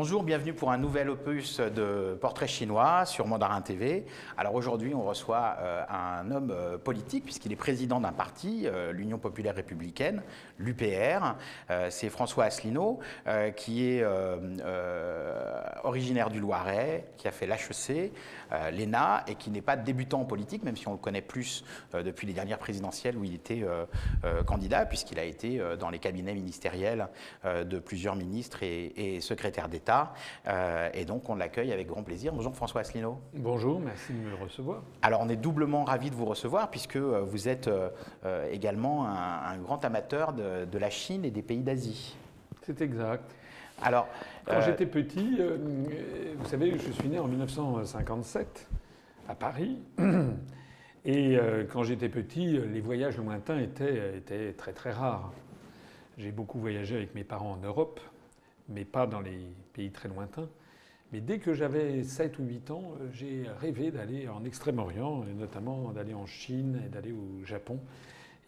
Bonjour, bienvenue pour un nouvel opus de Portrait chinois sur Mandarin TV. Alors aujourd'hui, on reçoit euh, un homme euh, politique puisqu'il est président d'un parti, euh, l'Union populaire républicaine, l'UPR. C'est François Asselineau qui est originaire du Loiret, qui a fait l'HEC, l'ENA et qui n'est pas débutant en politique, même si on le connaît plus depuis les dernières présidentielles où il était candidat puisqu'il a été dans les cabinets ministériels de plusieurs ministres et, et secrétaires d'État. Euh, et donc, on l'accueille avec grand plaisir. Bonjour François Asselineau. Bonjour, merci de me recevoir. Alors, on est doublement ravi de vous recevoir puisque euh, vous êtes euh, également un, grand amateur de, la Chine et des pays d'Asie. C'est exact. Alors, quand j'étais petit, vous savez, je suis né en 1957 à Paris. Et quand j'étais petit, les voyages lointains étaient, étaient très très rares. J'ai beaucoup voyagé avec mes parents en Europe mais pas dans les pays très lointains. Mais dès que j'avais 7 ou 8 ans, j'ai rêvé d'aller en Extrême-Orient, et notamment d'aller en Chine et d'aller au Japon.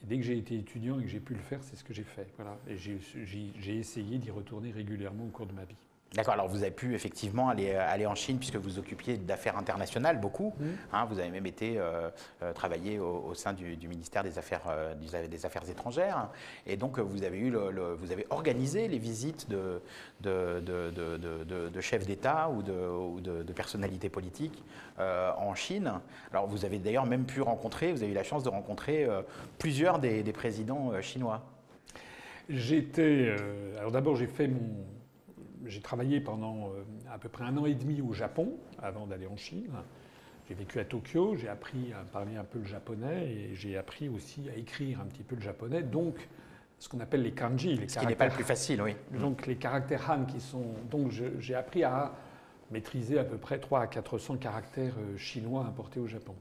Et dès que j'ai été étudiant et que j'ai pu le faire, c'est ce que j'ai fait. Voilà. J'ai essayé d'y retourner régulièrement au cours de ma vie. D'accord, alors vous avez pu effectivement aller, euh, aller en Chine puisque vous occupiez d'affaires internationales beaucoup. Mmh. Hein, vous avez même été euh, euh, travailler au, sein du, ministère des Affaires, des Affaires étrangères. Et donc vous avez, eu le, vous avez organisé les visites de, de, de, chefs d'État ou de, de, personnalités politiques en Chine. Alors vous avez d'ailleurs même pu rencontrer, vous avez eu la chance de rencontrer plusieurs des, des présidents chinois. J'étais. alors d'abord j'ai fait mon j'ai travaillé pendant euh, à peu près un an et demi au Japon avant d'aller en Chine. J'ai vécu à Tokyo, j'ai appris à parler un peu le japonais et j'ai appris aussi à écrire un petit peu le japonais. Donc, ce qu'on appelle les kanji. Les ce qui n'est pas le plus facile, oui. Donc, les caractères Han qui sont. Donc, j'ai appris à maîtriser à peu près 300 à 400 caractères euh, chinois importés au Japon.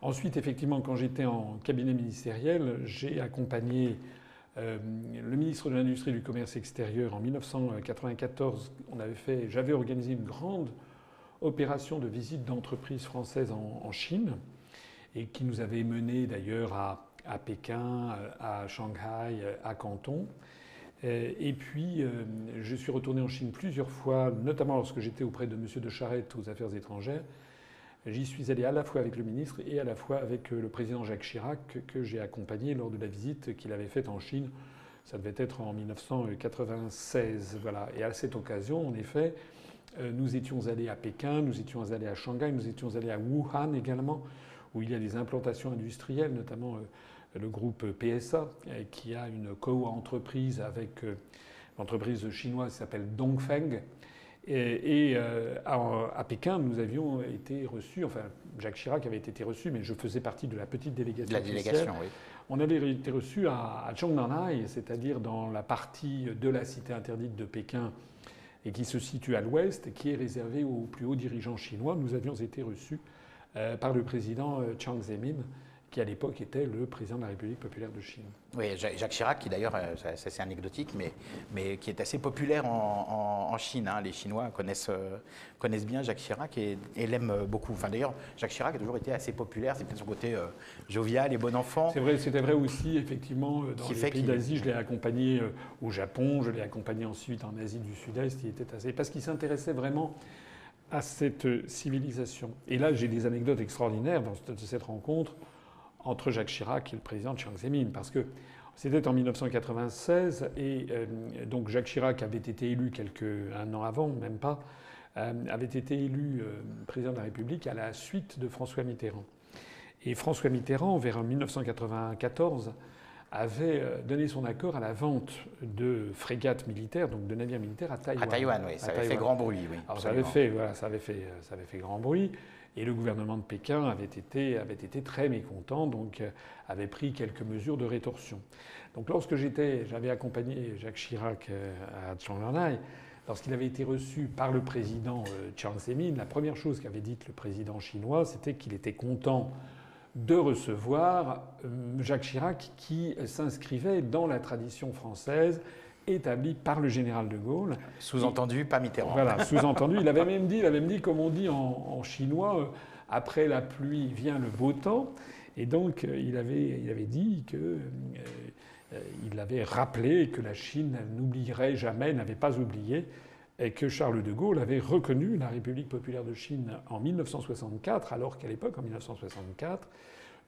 Ensuite, effectivement, quand j'étais en cabinet ministériel, j'ai accompagné euh, le ministre de l'Industrie et du Commerce extérieur, en 1994, on avait fait, j'avais organisé une grande opération de visite d'entreprises françaises en, Chine et qui nous avait mené d'ailleurs à, à, Pékin, à Shanghai, à Canton. Euh, et puis, euh, je suis retourné en Chine plusieurs fois, notamment lorsque j'étais auprès de M. de Charette aux Affaires étrangères. J'y suis allé à la fois avec le ministre et à la fois avec euh, le président Jacques Chirac que j'ai accompagné lors de la visite qu'il avait faite en Chine. Ça devait être en 1996. Voilà. Et à cette occasion, en effet, euh, nous étions allés à Pékin, nous étions allés à Shanghai, nous étions allés à Wuhan également, où il y a des implantations industrielles, notamment euh, le groupe PSA, qui a une co-entreprise avec l'entreprise chinoise qui s'appelle Dongfeng et, euh, à, Pékin, nous avions été reçus, enfin Jacques Chirac avait été reçu, mais je faisais partie de la petite délégation. La délégation, oui. On avait été reçus à, à c'est-à-dire dans la partie de la cité interdite de Pékin et qui se situe à l'ouest, qui est réservée aux plus hauts dirigeants chinois. Nous avions été reçus euh, par le président euh, Chiang Zemin qui à l'époque était le président de la République populaire de Chine. Oui, Jacques Chirac, qui d'ailleurs, euh, c'est anecdotique, mais, mais qui est assez populaire en, Chine. Hein. Les Chinois connaissent, euh, connaissent bien Jacques Chirac et, l'aiment beaucoup. Enfin, d'ailleurs, Jacques Chirac a toujours été assez populaire. C'est peut-être son côté euh, jovial et bon enfant. C'est vrai, c'était vrai aussi, effectivement, dans les pays d'Asie. Je l'ai accompagné au Japon, je l'ai accompagné ensuite en Asie du Sud-Est. Il était assez... Parce qu'il s'intéressait vraiment à cette civilisation. Et là, j'ai des anecdotes extraordinaires dans cette rencontre entre Jacques Chirac et le président Chiang Zemin, parce que c'était en 1996 et euh, donc Jacques Chirac avait été élu quelques un an avant, même pas, euh, avait été élu euh, président de la République à la suite de François Mitterrand. Et François Mitterrand, vers 1994, avait donné son accord à la vente de frégates militaires, donc de navires militaires à Taïwan. À Taïwan, oui, ça avait fait grand bruit. Oui, Alors ça avait fait, voilà, ça avait fait, ça avait fait grand bruit. Et le gouvernement de Pékin avait été, très mécontent, donc euh, avait pris quelques mesures de rétorsion. Donc lorsque j'étais, j'avais accompagné Jacques Chirac euh, à Chiang lorsqu'il avait été reçu par le président euh, Chiang Zemin, la première chose qu'avait dite le président chinois, c'était qu'il était content de recevoir Jacques Chirac qui s'inscrivait dans la tradition française établi par le général de Gaulle. Sous-entendu, pas Mitterrand. Voilà, sous-entendu. Il avait même dit, il avait même dit, comme on dit en, chinois, euh, après la pluie vient le beau temps. Et donc, euh, il avait, il avait dit que. Euh, il avait rappelé que la Chine n'oublierait jamais, n'avait pas oublié et que Charles de Gaulle avait reconnu la République populaire de Chine en 1964, alors qu'à l'époque, en 1964,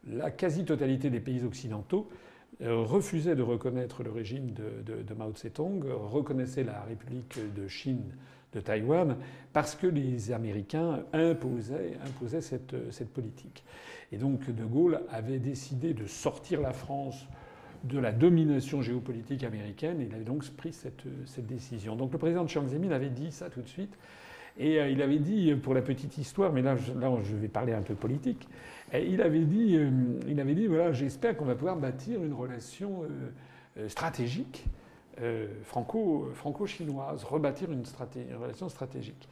la quasi-totalité des pays occidentaux euh, refusaient de reconnaître le régime de, Mao Tse-tung, reconnaissaient la République de Chine de Taïwan, parce que les Américains imposaient, imposaient cette, cette, politique. Et donc De Gaulle avait décidé de sortir la France de la domination géopolitique américaine. Et il avait donc pris cette, cette décision. Donc le président de Chiang Zemin avait dit ça tout de suite. Et euh, il avait dit, pour la petite histoire, mais là, là je vais parler un peu politique, il avait dit, euh, il avait dit voilà, j'espère qu'on va pouvoir bâtir une relation euh, stratégique franco, franco-chinoise, rebâtir une, relation stratégique.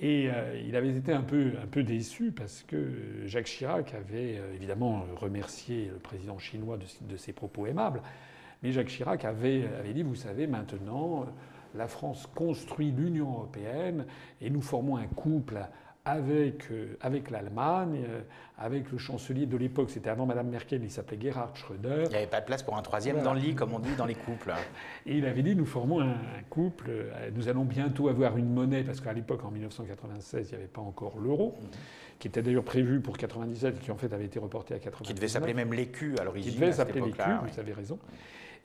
Et euh, il avait été un peu, un peu déçu parce que Jacques Chirac avait euh, évidemment remercié le président chinois de, ses propos aimables, mais Jacques Chirac avait, avait dit, vous savez, maintenant, la France construit l'Union européenne et nous formons un couple avec, euh, avec l'Allemagne, euh, avec le chancelier de l'époque, c'était avant Madame Merkel, il s'appelait Gerhard Schröder. Il n'y avait pas de place pour un troisième dans le lit, comme on dit dans les couples. Et il avait dit, nous formons un, couple, euh, nous allons bientôt avoir une monnaie, parce qu'à l'époque, en 1996, il n'y avait pas encore l'euro, qui était d'ailleurs prévu pour 97 et qui en fait avait été reporté à 99. Qui devait s'appeler même l'écu à l'origine. Qui devait s'appeler l'écu, vous avez raison.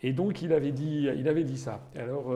Et donc il avait dit, il avait dit ça. Alors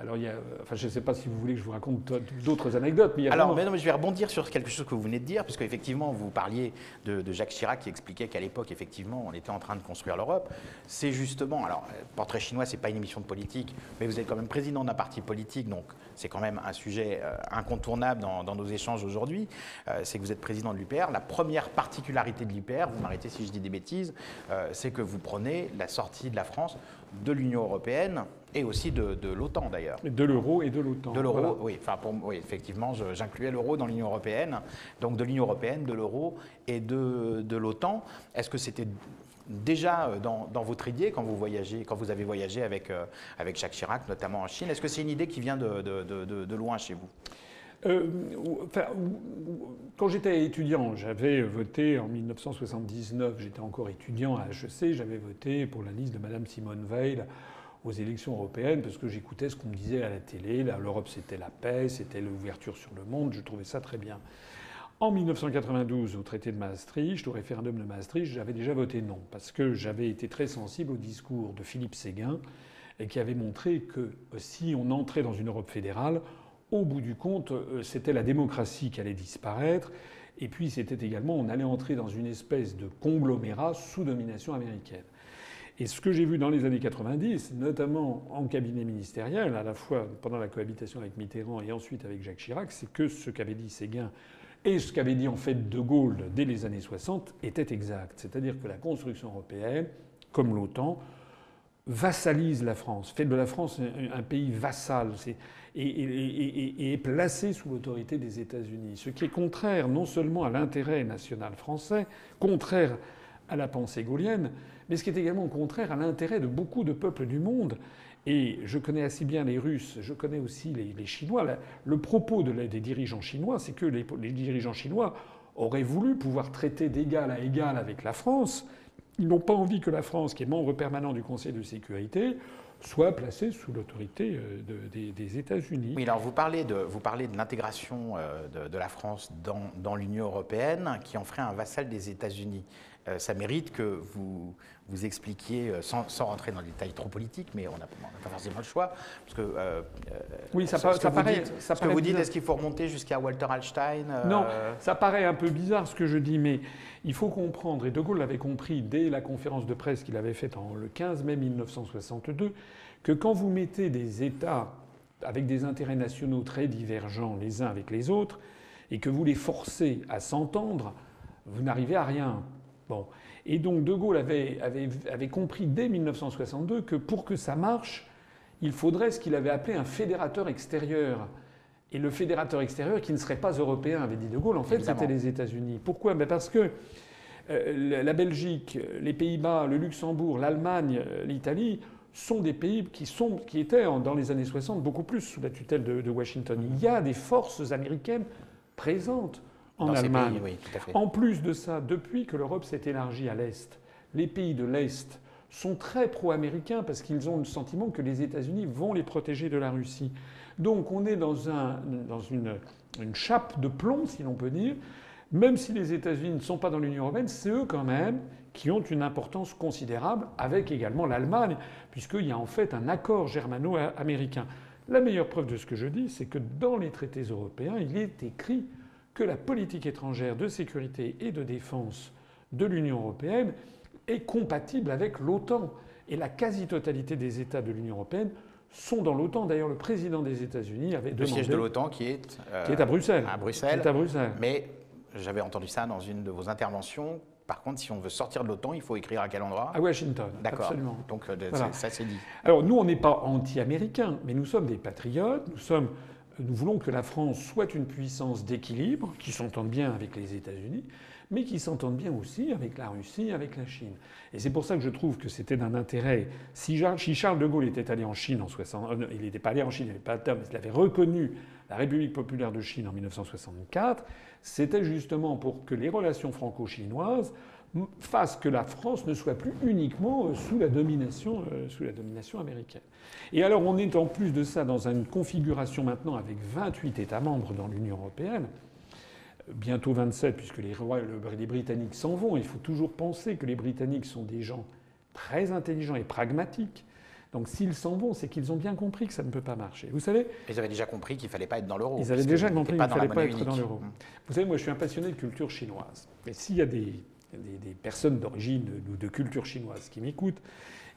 alors, il y a, enfin, je ne sais pas si vous voulez que je vous raconte d'autres anecdotes, mais il y a Alors, mais non, mais je vais rebondir sur quelque chose que vous venez de dire, puisque effectivement, vous parliez de, Jacques Chirac qui expliquait qu'à l'époque, effectivement, on était en train de construire l'Europe. C'est justement, alors, Portrait chinois, c'est pas une émission de politique, mais vous êtes quand même président d'un parti politique, donc c'est quand même un sujet euh, incontournable dans, nos échanges aujourd'hui. Euh, c'est que vous êtes président de l'UPR. La première particularité de l'UPR, vous m'arrêtez si je dis des bêtises, euh, c'est que vous prenez la sortie de la France de l'Union européenne et aussi de, l'OTAN d'ailleurs. De l'euro et de l'OTAN. De l'euro, oui. Enfin, pour, oui, effectivement, j'incluais l'euro dans l'Union européenne. Donc de l'Union européenne, de l'euro et de, de l'OTAN. Est-ce que c'était déjà euh, dans, votre idée quand vous voyagez, quand vous avez voyagé avec, euh, avec Jacques Chirac, notamment en Chine? Est-ce que c'est une idée qui vient de, de, loin chez vous? Euh, enfin, quand j'étais étudiant, j'avais voté en 1979, j'étais encore étudiant à HEC, j'avais voté pour la liste de Madame Simone Veil aux élections européennes parce que j'écoutais ce qu'on me disait à la télé. L'Europe, c'était la paix, c'était l'ouverture sur le monde. Je trouvais ça très bien. En 1992, au traité de Maastricht, au référendum de Maastricht, j'avais déjà voté non parce que j'avais été très sensible au discours de Philippe Séguin et qui avait montré que si on entrait dans une Europe fédérale, au bout du compte, euh, c'était la démocratie qui allait disparaître. Et puis c'était également, on allait entrer dans une espèce de conglomérat sous domination américaine. Et ce que j'ai vu dans les années 90, notamment en cabinet ministériel, à la fois pendant la cohabitation avec Mitterrand et ensuite avec Jacques Chirac, c'est que ce qu'avait dit Séguin et ce qu'avait dit en fait De Gaulle dès les années 60 était exact. C'est-à-dire que la construction européenne, comme l'OTAN, vassalise la France, fait de la France un, pays vassal et, est placé sous l'autorité des États-Unis. Ce qui est contraire non seulement à l'intérêt national français, contraire à la pensée gaulienne, mais ce qui est également contraire à l'intérêt de beaucoup de peuples du monde. Et je connais assez bien les Russes, je connais aussi les, Chinois. Le propos des dirigeants chinois, c'est que les, dirigeants chinois auraient voulu pouvoir traiter d'égal à égal avec la France. Ils n'ont pas envie que la France, qui est membre permanent du Conseil de sécurité, soit placée sous l'autorité euh, des, États-Unis. Oui, alors vous parlez de, l'intégration euh, de, la France dans, dans l'Union européenne qui en ferait un vassal des États-Unis. Euh, ça mérite que vous, vous expliquiez, euh, sans, rentrer dans les détails trop politiques, mais on n'a pas forcément le choix. Parce que, euh, oui, ça, ça paraît. ce que vous dites, est-ce qu'il faut remonter jusqu'à Walter Hallstein Non, ça paraît un peu bizarre ce que je dis, mais il faut comprendre, et De Gaulle l'avait compris dès la conférence de presse qu'il avait faite le 15 mai 1962, que quand vous mettez des États avec des intérêts nationaux très divergents les uns avec les autres, et que vous les forcez à s'entendre, vous n'arrivez à rien. Bon. Et donc De Gaulle avait, avait, compris dès 1962 que pour que ça marche, il faudrait ce qu'il avait appelé un fédérateur extérieur. Et le fédérateur extérieur qui ne serait pas européen, avait dit De Gaulle, en fait, c'était les États-Unis. Pourquoi? Ben Parce que euh, la Belgique, les Pays-Bas, le Luxembourg, l'Allemagne, l'Italie sont des pays qui, sont, qui étaient dans les années 60 beaucoup plus sous la tutelle de Washington. Il y a des forces américaines présentes en Allemagne. En plus de ça, depuis que l'Europe s'est élargie à l'Est, les pays de l'Est sont très pro-américains parce qu'ils ont le sentiment que les États-Unis vont les protéger de la Russie. Donc on est dans, un, dans une, une chape de plomb, si l'on peut dire. Même si les États-Unis ne sont pas dans l'Union européenne, c'est eux quand même qui ont une importance considérable, avec également l'Allemagne, puisqu'il y a en fait un accord germano-américain. La meilleure preuve de ce que je dis, c'est que dans les traités européens, il est écrit que la politique étrangère de sécurité et de défense de l'Union européenne est compatible avec l'OTAN. Et la quasi-totalité des États de l'Union européenne sont dans l'OTAN. D'ailleurs, le président des États-Unis avait demandé. Le siège de l'OTAN qui est. Euh, qui est à Bruxelles. À Bruxelles. Qui est à Bruxelles. Mais j'avais entendu ça dans une de vos interventions. Par contre, si on veut sortir de l'OTAN, il faut écrire à quel endroit? À Washington. D'accord. Absolument. Donc euh, ça, c'est dit. Alors nous, on n'est pas anti-américains, mais nous sommes des patriotes. Nous sommes nous voulons que la France soit une puissance d'équilibre, qui s'entende bien avec les États-Unis, mais qui s'entende bien aussi avec la Russie, avec la Chine. Et c'est pour ça que je trouve que c'était d'un intérêt. Si Charles de Gaulle était allé en Chine en 60, euh, il n'était pas allé en Chine, il n'avait pas mais il avait reconnu la République populaire de Chine en 1964, c'était justement pour que les relations franco-chinoises fassent que la France ne soit plus uniquement euh, sous la domination, euh, sous la domination américaine. Et alors on est en plus de ça dans une configuration maintenant avec 28 États membres dans l'Union européenne, bientôt 27 puisque les, les Britanniques s'en vont. Il faut toujours penser que les Britanniques sont des gens très intelligents et pragmatiques. Donc s'ils s'en vont, c'est qu'ils ont bien compris que ça ne peut pas marcher. Vous savez? Ils avaient déjà compris qu'il ne fallait pas être dans l'euro. Ils avaient déjà compris qu'il ne fallait pas être dans l'euro. Mmh. Vous savez, moi je suis un passionné de culture chinoise. Et s'il y a des, des, personnes d'origine ou de, culture chinoise qui m'écoutent,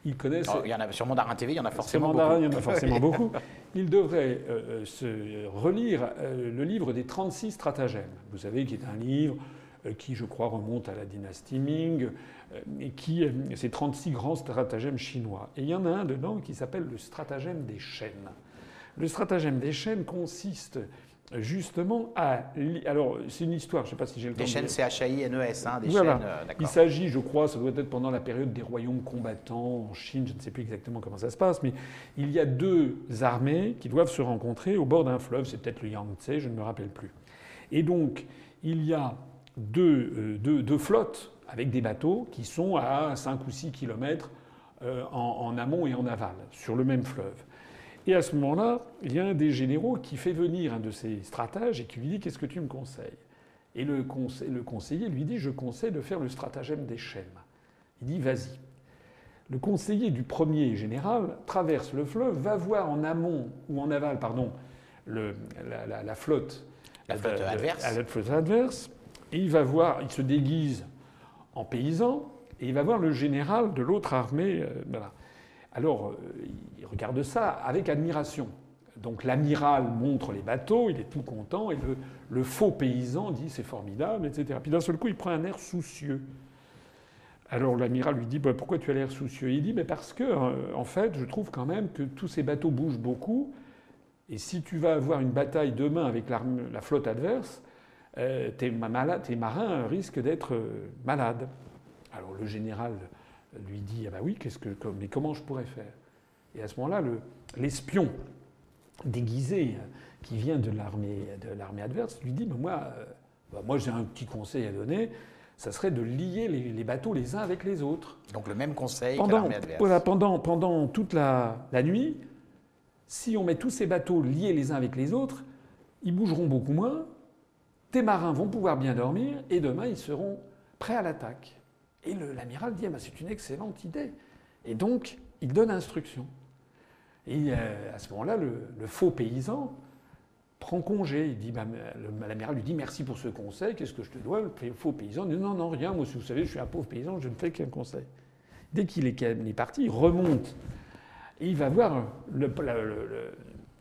ils connaissent. il y en a sur Mandarin TV, il y en a forcément beaucoup. Il y en a forcément beaucoup. Ils devraient euh, euh, se relire euh, le livre des 36 stratagèmes. Vous savez, qui est un livre qui, je crois, remonte à la dynastie Ming, et qui, c'est 36 grands stratagèmes chinois. Et il y en a un dedans qui s'appelle le stratagème des chaînes. Le stratagème des chaînes consiste justement à. Alors, c'est une histoire, je ne sais pas si j'ai le temps. Des chaînes C-H-A-I-N-E-S, hein, des chaînes. Euh, Il s'agit, je crois, ça doit être pendant la période des royaumes combattants en Chine, je ne sais plus exactement comment ça se passe, mais il y a deux armées qui doivent se rencontrer au bord d'un fleuve, c'est peut-être le Yangtze, je ne me rappelle plus. Et donc, il y a deux, euh, deux, flottes avec des bateaux qui sont à 5 ou 6 kilomètres euh, en amont et en aval, sur le même fleuve. Et à ce moment-là, il y a un des généraux qui fait venir un de ses stratèges et qui lui dit Qu'est-ce que tu me conseilles? Et le, conseiller lui dit Je conseille de faire le stratagème des chaînes. Il dit Vas-y. Le conseiller du premier général traverse le fleuve, va voir en amont, ou en aval, pardon, la, flotte. La flotte adverse. La flotte adverse. Et il va voir, il se déguise en paysan, et il va voir le général de l'autre armée. Euh, voilà. Alors, euh, il regarde ça avec admiration. Donc l'amiral montre les bateaux, il est tout content, et le, faux paysan dit c'est formidable, etc. Puis d'un seul coup, il prend un air soucieux. Alors l'amiral lui dit bah, pourquoi tu as l'air soucieux? Il dit mais parce que euh, en fait, je trouve quand même que tous ces bateaux bougent beaucoup, et si tu vas avoir une bataille demain avec la flotte adverse, euh, tes, marins risquent d'être malades. Alors le général lui dit Ah bah oui, qu'est-ce que, mais comment je pourrais faire? Et à ce moment-là, l'espion déguisé qui vient de l'armée, de l'armée adverse lui dit Moi, euh, bah, moi j'ai un petit conseil à donner ça serait de lier les, bateaux les uns avec les autres. Donc le même conseil pendant, que adverse. Voilà, pendant, pendant toute la, la, nuit, si on met tous ces bateaux liés les uns avec les autres, ils bougeront beaucoup moins, tes marins vont pouvoir bien dormir, et demain ils seront prêts à l'attaque. Et l'amiral dit ah ben, c'est une excellente idée. Et donc, il donne instruction. Et euh, à ce moment-là, le, faux paysan prend congé. Ben, l'amiral lui dit merci pour ce conseil, qu'est-ce que je te dois? Le faux paysan dit non, non, rien, moi, si vous savez, je suis un pauvre paysan, je ne fais qu'un conseil. Dès qu'il est, parti, il remonte. Et il va voir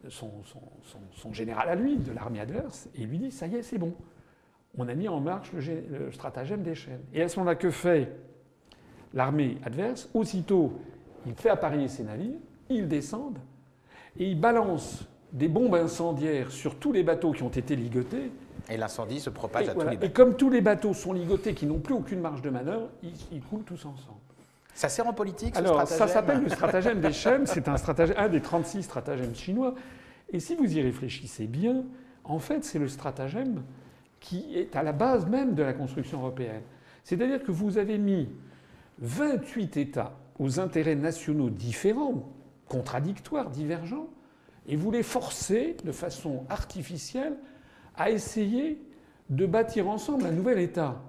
son, général à lui, de l'armée adverse, et il lui dit ça y est, c'est bon on a mis en marche le, stratagème des chaînes. Et à ce moment-là, que fait l'armée adverse? Aussitôt, il fait appareiller ses navires, ils descendent, et ils balancent des bombes incendiaires sur tous les bateaux qui ont été ligotés. Et l'incendie se propage à tous les bateaux. Et comme tous les bateaux sont ligotés, qui n'ont plus aucune marge de manœuvre, ils, coulent tous ensemble. Ça sert en politique, ce Alors, ça s'appelle le stratagème des chaînes. C'est un, stratagème, un des 36 stratagèmes chinois. Et si vous y réfléchissez bien, en fait, c'est le stratagème qui est à la base même de la construction européenne. C'est-à-dire que vous avez mis 28 États aux intérêts nationaux différents, contradictoires, divergents, et vous les forcez de façon artificielle à essayer de bâtir ensemble un nouvel État.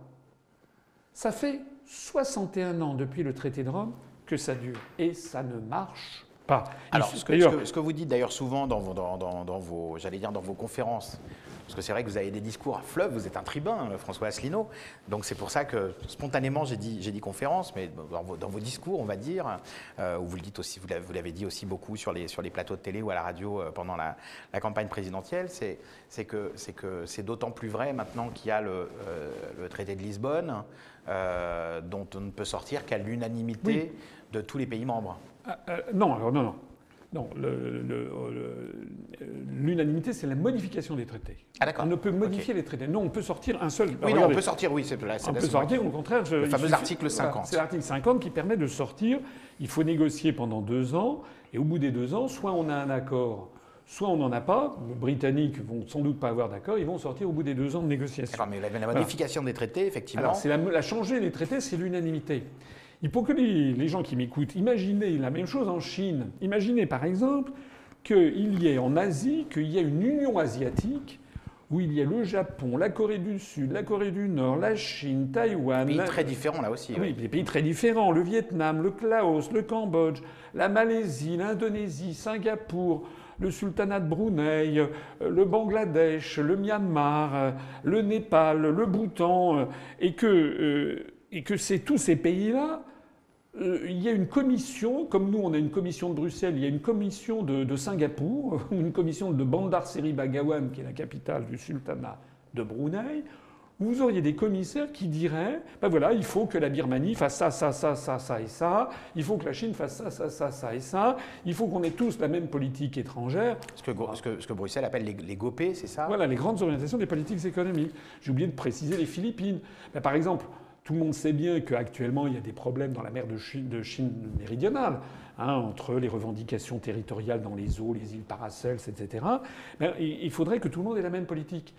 Ça fait 61 ans depuis le traité de Rome que ça dure. Et ça ne marche pas. Alors, ce que, vous dites d'ailleurs souvent dans vos, dans vos j'allais dire, dans vos conférences, parce que c'est vrai que vous avez des discours à fleuve, vous êtes un tribun, euh, François Asselineau. Donc c'est pour ça que spontanément j'ai dit, dit conférence, mais dans vos, discours, on va dire, euh, vous le dites aussi, vous l'avez dit aussi beaucoup sur les, sur les plateaux de télé ou à la radio euh, pendant la, campagne présidentielle, c'est que c'est d'autant plus vrai maintenant qu'il y a le, traité de Lisbonne, dont on ne peut sortir qu'à l'unanimité de tous les pays membres. non, alors non, non. Non, l'unanimité, c'est la modification des traités. Ah. On ne peut modifier les traités. Non, on peut sortir un seul. Oui, non, on peut sortir, oui, c'est. On peut sortir, au contraire. le fameux article 50. c'est l'article 50 qui permet de sortir. Il faut négocier pendant deux ans, et au bout des deux ans, soit on a un accord soit on n'en a pas. Les Britanniques vont sans doute pas avoir d'accord. Ils vont sortir au bout des deux ans de négociation. mais la, modification des traités, effectivement. Alors, c'est la, la changer les traités, c'est l'unanimité. Il faut que les, gens qui m'écoutent imaginez la même chose en Chine. Imaginez par exemple qu'il y ait en Asie, qu'il y ait une Union asiatique où il y a le Japon, la Corée du Sud, la Corée du Nord, la Chine, Taïwan. Des pays très différents là aussi. Oui, des pays très différents. Le Vietnam, le Laos, le Cambodge, la Malaisie, l'Indonésie, Singapour, le sultanat de Brunei, le Bangladesh, le Myanmar, le Népal, le Bhoutan, et que, euh, et que c'est tous ces pays-là euh, il y a une commission, comme nous on a une commission de Bruxelles, il y a une commission de, Singapour, une commission de Bandar Seri Begawan, qui est la capitale du sultanat de Brunei, où vous auriez des commissaires qui diraient ben voilà, il faut que la Birmanie fasse ça, ça, ça, ça, ça et ça, il faut que la Chine fasse ça, ça, ça, ça et ça, il faut qu'on ait tous la même politique étrangère. Ce que, ce que, ce que Bruxelles appelle les, les GOP, c'est ça? Voilà, les grandes orientations des politiques économiques. J'ai oublié de préciser les Philippines. Ben, par exemple, tout le monde sait bien qu'actuellement, il y a des problèmes dans la mer de Chine, méridionale, hein, entre les revendications territoriales dans les eaux, les îles Paracels, etc. il faudrait que tout le monde ait la même politique.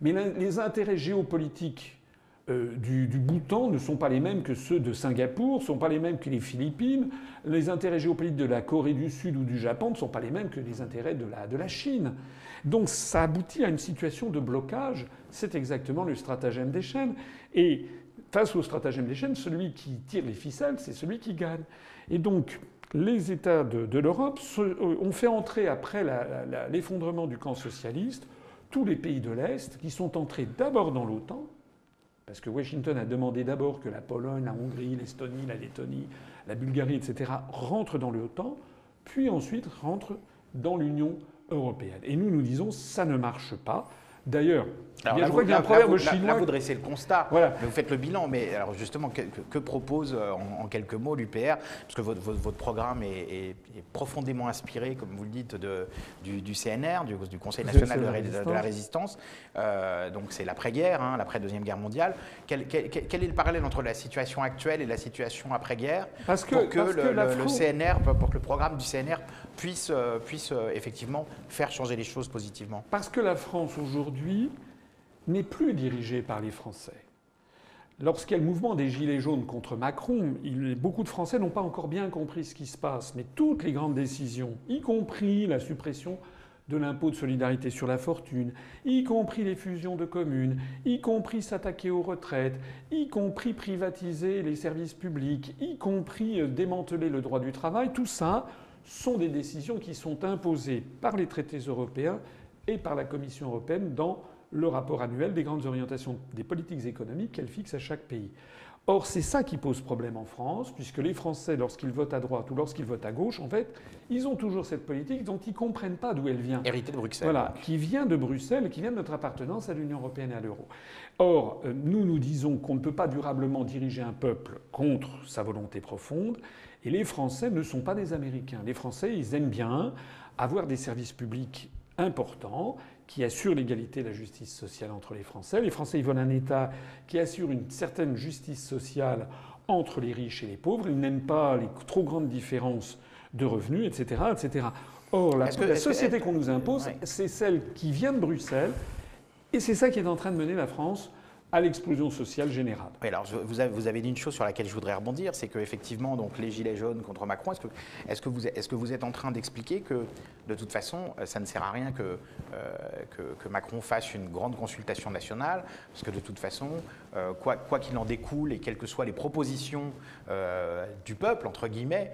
Mais les intérêts géopolitiques euh, du, Bhoutan ne sont pas les mêmes que ceux de Singapour, ne sont pas les mêmes que les Philippines. Les intérêts géopolitiques de la Corée du Sud ou du Japon ne sont pas les mêmes que les intérêts de la, de la Chine. Donc ça aboutit à une situation de blocage. C'est exactement le stratagème des chaînes. Et face au stratagème des chaînes, celui qui tire les ficelles, c'est celui qui gagne. Et donc, les États de, l'Europe euh, ont fait entrer, après l'effondrement du camp socialiste, tous les pays de l'Est qui sont entrés d'abord dans l'OTAN, parce que Washington a demandé d'abord que la Pologne, la Hongrie, l'Estonie, la Lettonie, la Bulgarie, etc., rentrent dans l'OTAN, puis ensuite rentrent dans l'Union européenne. Et nous, nous disons, ça ne marche pas. D'ailleurs, alors, je crois qu'il y a un proverbe chinois. Là, vous dressez le constat, voilà. mais vous faites le bilan. Mais alors justement, que, propose euh, en, quelques mots l'UPR Parce que votre, votre, programme est, profondément inspiré, comme vous le dites, de, du, CNR, du, Conseil national de, la résistance. Euh, donc c'est l'après-guerre, hein, l'après-deuxième guerre mondiale. Quel, est le parallèle entre la situation actuelle et la situation après-guerre Pour que, le, CNR, pour que le programme du CNR puisse, euh, puisse effectivement faire changer les choses positivement Parce que la France aujourd'hui n'est plus dirigé par les Français. Lorsqu'il y a le mouvement des Gilets jaunes contre Macron, beaucoup de Français n'ont pas encore bien compris ce qui se passe. Mais toutes les grandes décisions, y compris la suppression de l'impôt de solidarité sur la fortune, y compris les fusions de communes, y compris s'attaquer aux retraites, y compris privatiser les services publics, y compris euh, démanteler le droit du travail, tout ça sont des décisions qui sont imposées par les traités européens et par la Commission européenne dans le rapport annuel des grandes orientations des politiques économiques qu'elle fixe à chaque pays. Or, c'est ça qui pose problème en France, puisque les Français, lorsqu'ils votent à droite ou lorsqu'ils votent à gauche, en fait, ils ont toujours cette politique dont ils ne comprennent pas d'où elle vient. Héritée de Bruxelles. Voilà, qui vient de Bruxelles, qui vient de notre appartenance à l'Union européenne et à l'euro. Or, euh, nous, nous disons qu'on ne peut pas durablement diriger un peuple contre sa volonté profonde, et les Français ne sont pas des Américains. Les Français, ils aiment bien avoir des services publics importants qui assure l'égalité et la justice sociale entre les Français. Les Français, ils veulent un État qui assure une certaine justice sociale entre les riches et les pauvres. Ils n'aiment pas les trop grandes différences de revenus, etc. etc. Or, la, société qu'on nous impose, c'est celle qui vient de Bruxelles, et c'est ça qui est en train de mener la France à l'explosion sociale générale. Oui, alors vous avez, vous avez, dit une chose sur laquelle je voudrais rebondir, c'est qu'effectivement, donc les gilets jaunes contre Macron, est-ce que, est que, vous, est que vous êtes en train d'expliquer que de toute façon, euh, ça ne sert à rien que, euh, que, Macron fasse une grande consultation nationale, parce que de toute façon, euh, quoi qu'il en découle et quelles que soient les propositions du peuple, entre guillemets,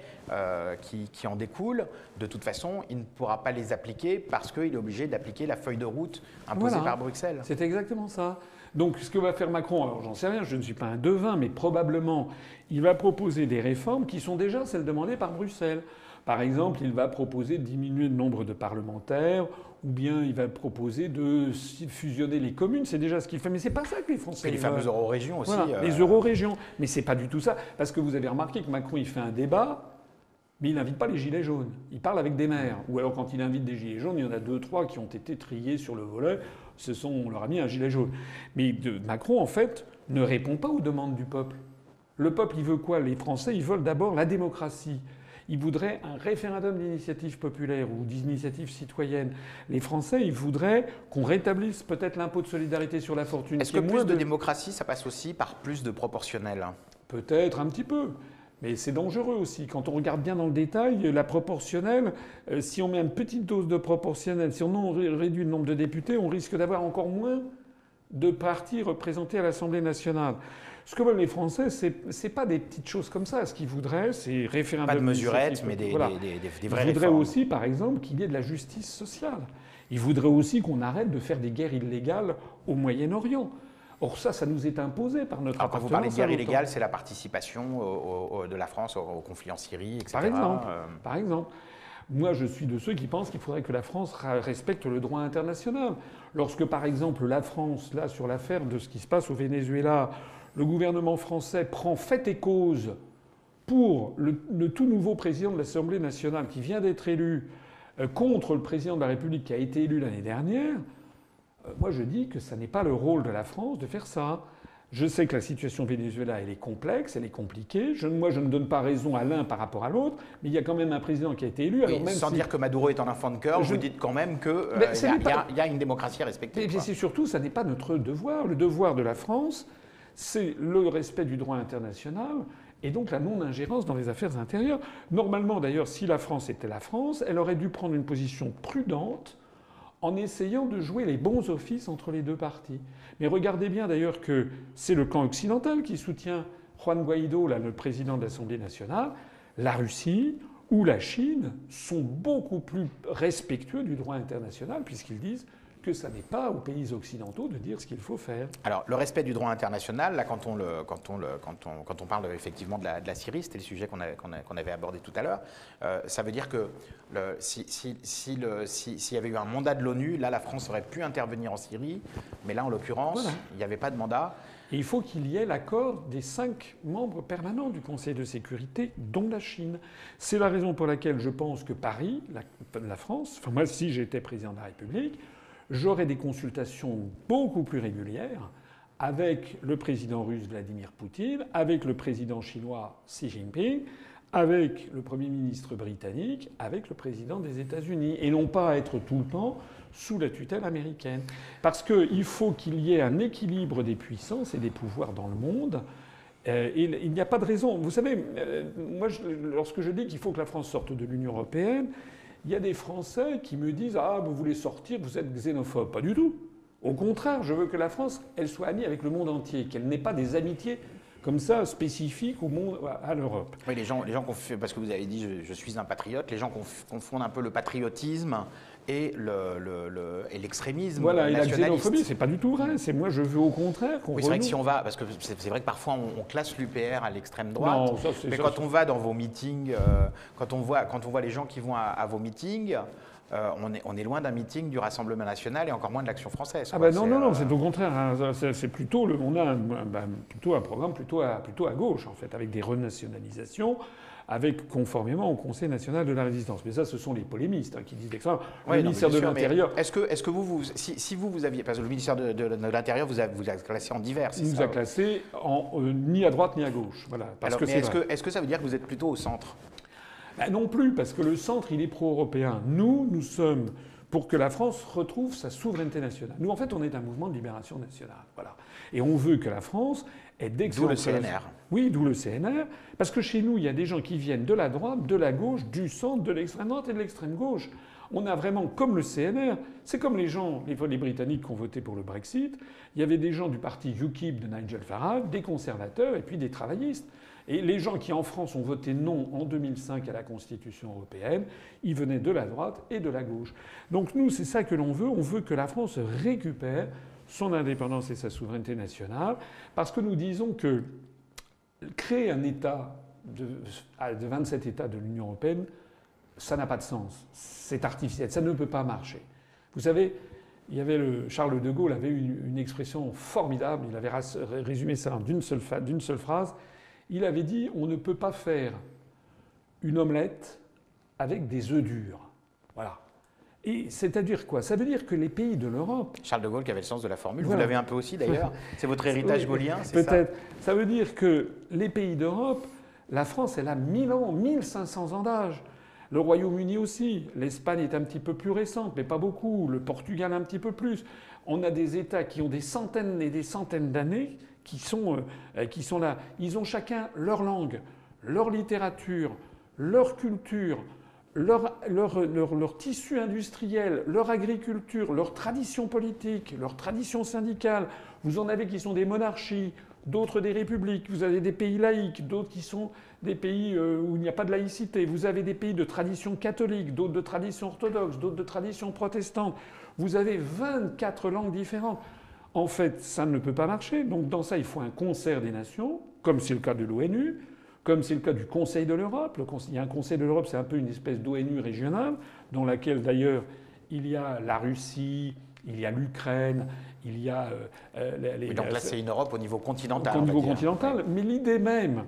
qui, qui, en découlent, de toute façon, il ne pourra pas les appliquer parce qu'il est obligé d'appliquer la feuille de route imposée par Bruxelles. C'est exactement ça. Donc ce que va faire Macron, alors j'en sais rien, je ne suis pas un devin, mais probablement il va proposer des réformes qui sont déjà celles demandées par Bruxelles. Par exemple, il va proposer de diminuer le nombre de parlementaires, ou bien il va proposer de fusionner les communes. C'est déjà ce qu'il fait, mais c'est pas ça que les Français. Et les fameuses euro-régions aussi. Euh, les euro-régions, mais c'est pas du tout ça, parce que vous avez remarqué que Macron il fait un débat. Mais il n'invite pas les gilets jaunes. Il parle avec des maires. Ou alors quand il invite des gilets jaunes, il y en a deux, trois qui ont été triés sur le volet ce sont, on leur a mis un gilet jaune. Mais Macron, en fait, ne répond pas aux demandes du peuple. Le peuple, il veut quoi? Les Français, ils veulent d'abord la démocratie. Ils voudraient un référendum d'initiative populaire ou d'initiative citoyenne. Les Français, ils voudraient qu'on rétablisse peut-être l'impôt de solidarité sur la fortune. Est-ce que plus de démocratie, ça passe aussi par plus de proportionnel? Peut-être un petit peu. Mais c'est dangereux aussi. Quand on regarde bien dans le détail, la proportionnelle, euh, si on met une petite dose de proportionnelle, si on réduit le nombre de députés, on risque d'avoir encore moins de partis représentés à l'Assemblée nationale. Ce que veulent les Français, ce n'est pas des petites choses comme ça. Ce qu'ils voudraient, c'est référendum. Pas de mesurettes, mais des, vraies Ils voudraient aussi, par exemple, qu'il y ait de la justice sociale. Ils voudraient aussi qu'on arrête de faire des guerres illégales au Moyen-Orient. Or ça, ça nous est imposé par notre Alors, Quand vous parlez de guerre illégale, c'est la participation de la France au, conflit en Syrie, etc. Par exemple. Euh. Par exemple. Moi, je suis de ceux qui pensent qu'il faudrait que la France respecte le droit international. Lorsque, par exemple, la France, là, sur l'affaire de ce qui se passe au Venezuela, le gouvernement français prend fait et cause pour le, le tout nouveau président de l'Assemblée nationale qui vient d'être élu euh, contre le président de la République qui a été élu l'année dernière, moi je dis que ce n'est pas le rôle de la France de faire ça. Je sais que la situation au Venezuela, elle est complexe, elle est compliquée. moi, je ne donne pas raison à l'un par rapport à l'autre, mais il y a quand même un président qui a été élu. sans dire que Maduro est un enfant de cœur, je... vous dites quand même qu'il euh, y, a une démocratie à respecter. Mais c'est surtout, ça n'est pas notre devoir. Le devoir de la France, c'est le respect du droit international et donc la non-ingérence dans les affaires intérieures. Normalement, d'ailleurs, si la France était la France, elle aurait dû prendre une position prudente en essayant de jouer les bons offices entre les deux parties. Mais regardez bien d'ailleurs que c'est le camp occidental qui soutient Juan Guaido, là, le président de l'Assemblée nationale. La Russie ou la Chine sont beaucoup plus respectueux du droit international puisqu'ils disent que ça n'est pas aux pays occidentaux de dire ce qu'il faut faire. Alors, le respect du droit international, là, quand on, le, quand on, le, quand on, quand on parle effectivement de la, de la Syrie, c'était le sujet qu'on avait abordé tout à l'heure, euh, ça veut dire que s'il si, si, si, y avait eu un mandat de l'ONU, là, la France aurait pu intervenir en Syrie, mais là, en l'occurrence, il n'y avait pas de mandat. Et il faut qu'il y ait l'accord des cinq membres permanents du Conseil de sécurité, dont la Chine. C'est la raison pour laquelle je pense que Paris, la, la France, enfin moi si j'étais président de la République, j'aurai des consultations beaucoup plus régulières avec le président russe Vladimir Poutine, avec le président chinois Xi Jinping, avec le Premier ministre britannique, avec le président des États-Unis, et non pas être tout le temps sous la tutelle américaine. Parce qu'il faut qu'il y ait un équilibre des puissances et des pouvoirs dans le monde. Euh, il, n'y a pas de raison. Vous savez, euh, moi, lorsque je dis qu'il faut que la France sorte de l'Union européenne, il y a des Français qui me disent Ah, vous voulez sortir, vous êtes xénophobe. Pas du tout. Au contraire, je veux que la France, elle soit amie avec le monde entier, qu'elle n'ait pas des amitiés comme ça spécifiques au monde, à l'Europe. Oui, les gens, les gens parce que vous avez dit je, je, suis un patriote, les gens confondent un peu le patriotisme et l'extrémisme. Le, voilà, et la xénophobie, c'est pas du tout vrai. C'est moi, je veux au contraire qu'on. Oui, c'est vrai que si on va, parce que c'est vrai que parfois on, classe l'UPR à l'extrême droite, non, ça, mais quand on va dans vos meetings, euh, quand on voit quand on voit les gens qui vont à, vos meetings. Euh, on, est, on, est, loin d'un meeting du Rassemblement national et encore moins de l'Action française. Ah ben non, non, non, euh, c'est au contraire. Hein. c'est plutôt, le, on a un, ben, plutôt un programme plutôt à, plutôt à gauche, en fait, avec des renationalisations, avec conformément au Conseil national de la résistance. Mais ça, ce sont les polémistes hein, qui disent ça. le ministère de l'Intérieur. Est-ce que, est que vous, vous si, vous, vous aviez, parce que le ministère de, l'Intérieur vous a, vous a classé en divers, Il nous a classé en, euh, ni à droite ni à gauche. Voilà. Parce que est-ce que, est que ça veut dire que vous êtes plutôt au centre? Ben Non plus, parce que le centre, il est pro-européen. Nous, nous sommes pour que la France retrouve sa souveraineté nationale. Nous, en fait, on est un mouvement de libération nationale. Voilà. Et on veut que la France D'où le CNR. Oui, d'où le CNR. Parce que chez nous, il y a des gens qui viennent de la droite, de la gauche, du centre, de l'extrême droite et de l'extrême gauche. On a vraiment, comme le CNR, c'est comme les gens, les, les Britanniques qui ont voté pour le Brexit, il y avait des gens du parti UKIP de Nigel Farage, des conservateurs et puis des travaillistes. Et les gens qui en France ont voté non en 2005 à la Constitution européenne, ils venaient de la droite et de la gauche. Donc nous, c'est ça que l'on veut. On veut que la France récupère son indépendance et sa souveraineté nationale, parce que nous disons que créer un État de, 27 États de l'Union européenne, ça n'a pas de sens. C'est artificiel. Ça ne peut pas marcher. Vous savez, il y avait le, Charles de Gaulle avait une, une expression formidable. Il avait résumé ça d'une seule, seule phrase il avait dit on ne peut pas faire une omelette avec des œufs durs. Voilà. Et c'est-à-dire quoi? Ça veut dire que les pays de l'Europe. Charles de Gaulle qui avait le sens de la formule, vous l'avez un peu aussi d'ailleurs. C'est votre héritage gaullien, c'est Peut-être. Ça veut dire que les pays d'Europe, la France, elle a 1000 ans, 1500 ans d'âge. Le Royaume-Uni aussi. L'Espagne est un petit peu plus récente, mais pas beaucoup. Le Portugal un petit peu plus. On a des États qui ont des centaines et des centaines d'années qui sont, euh, qui sont là. Ils ont chacun leur langue, leur littérature, leur culture, leur, tissu industriel, leur agriculture, leur tradition politique, leur tradition syndicale. Vous en avez qui sont des monarchies, d'autres des républiques. Vous avez des pays laïques, d'autres qui sont des pays euh, où il n'y a pas de laïcité. Vous avez des pays de tradition catholique, d'autres de tradition orthodoxe, d'autres de tradition protestante. Vous avez 24 langues différentes. En fait, ça ne peut pas marcher. Donc dans ça, il faut un concert des nations, comme c'est le cas de l'ONU, comme c'est le cas du Conseil de l'Europe. Il y a un Conseil de l'Europe, c'est un peu une espèce d'ONU régionale, dans laquelle d'ailleurs il y a la Russie, il y a l'Ukraine, il y a euh, euh, les. donc là, c'est une Europe au niveau continental. Au niveau continental, mais l'idée même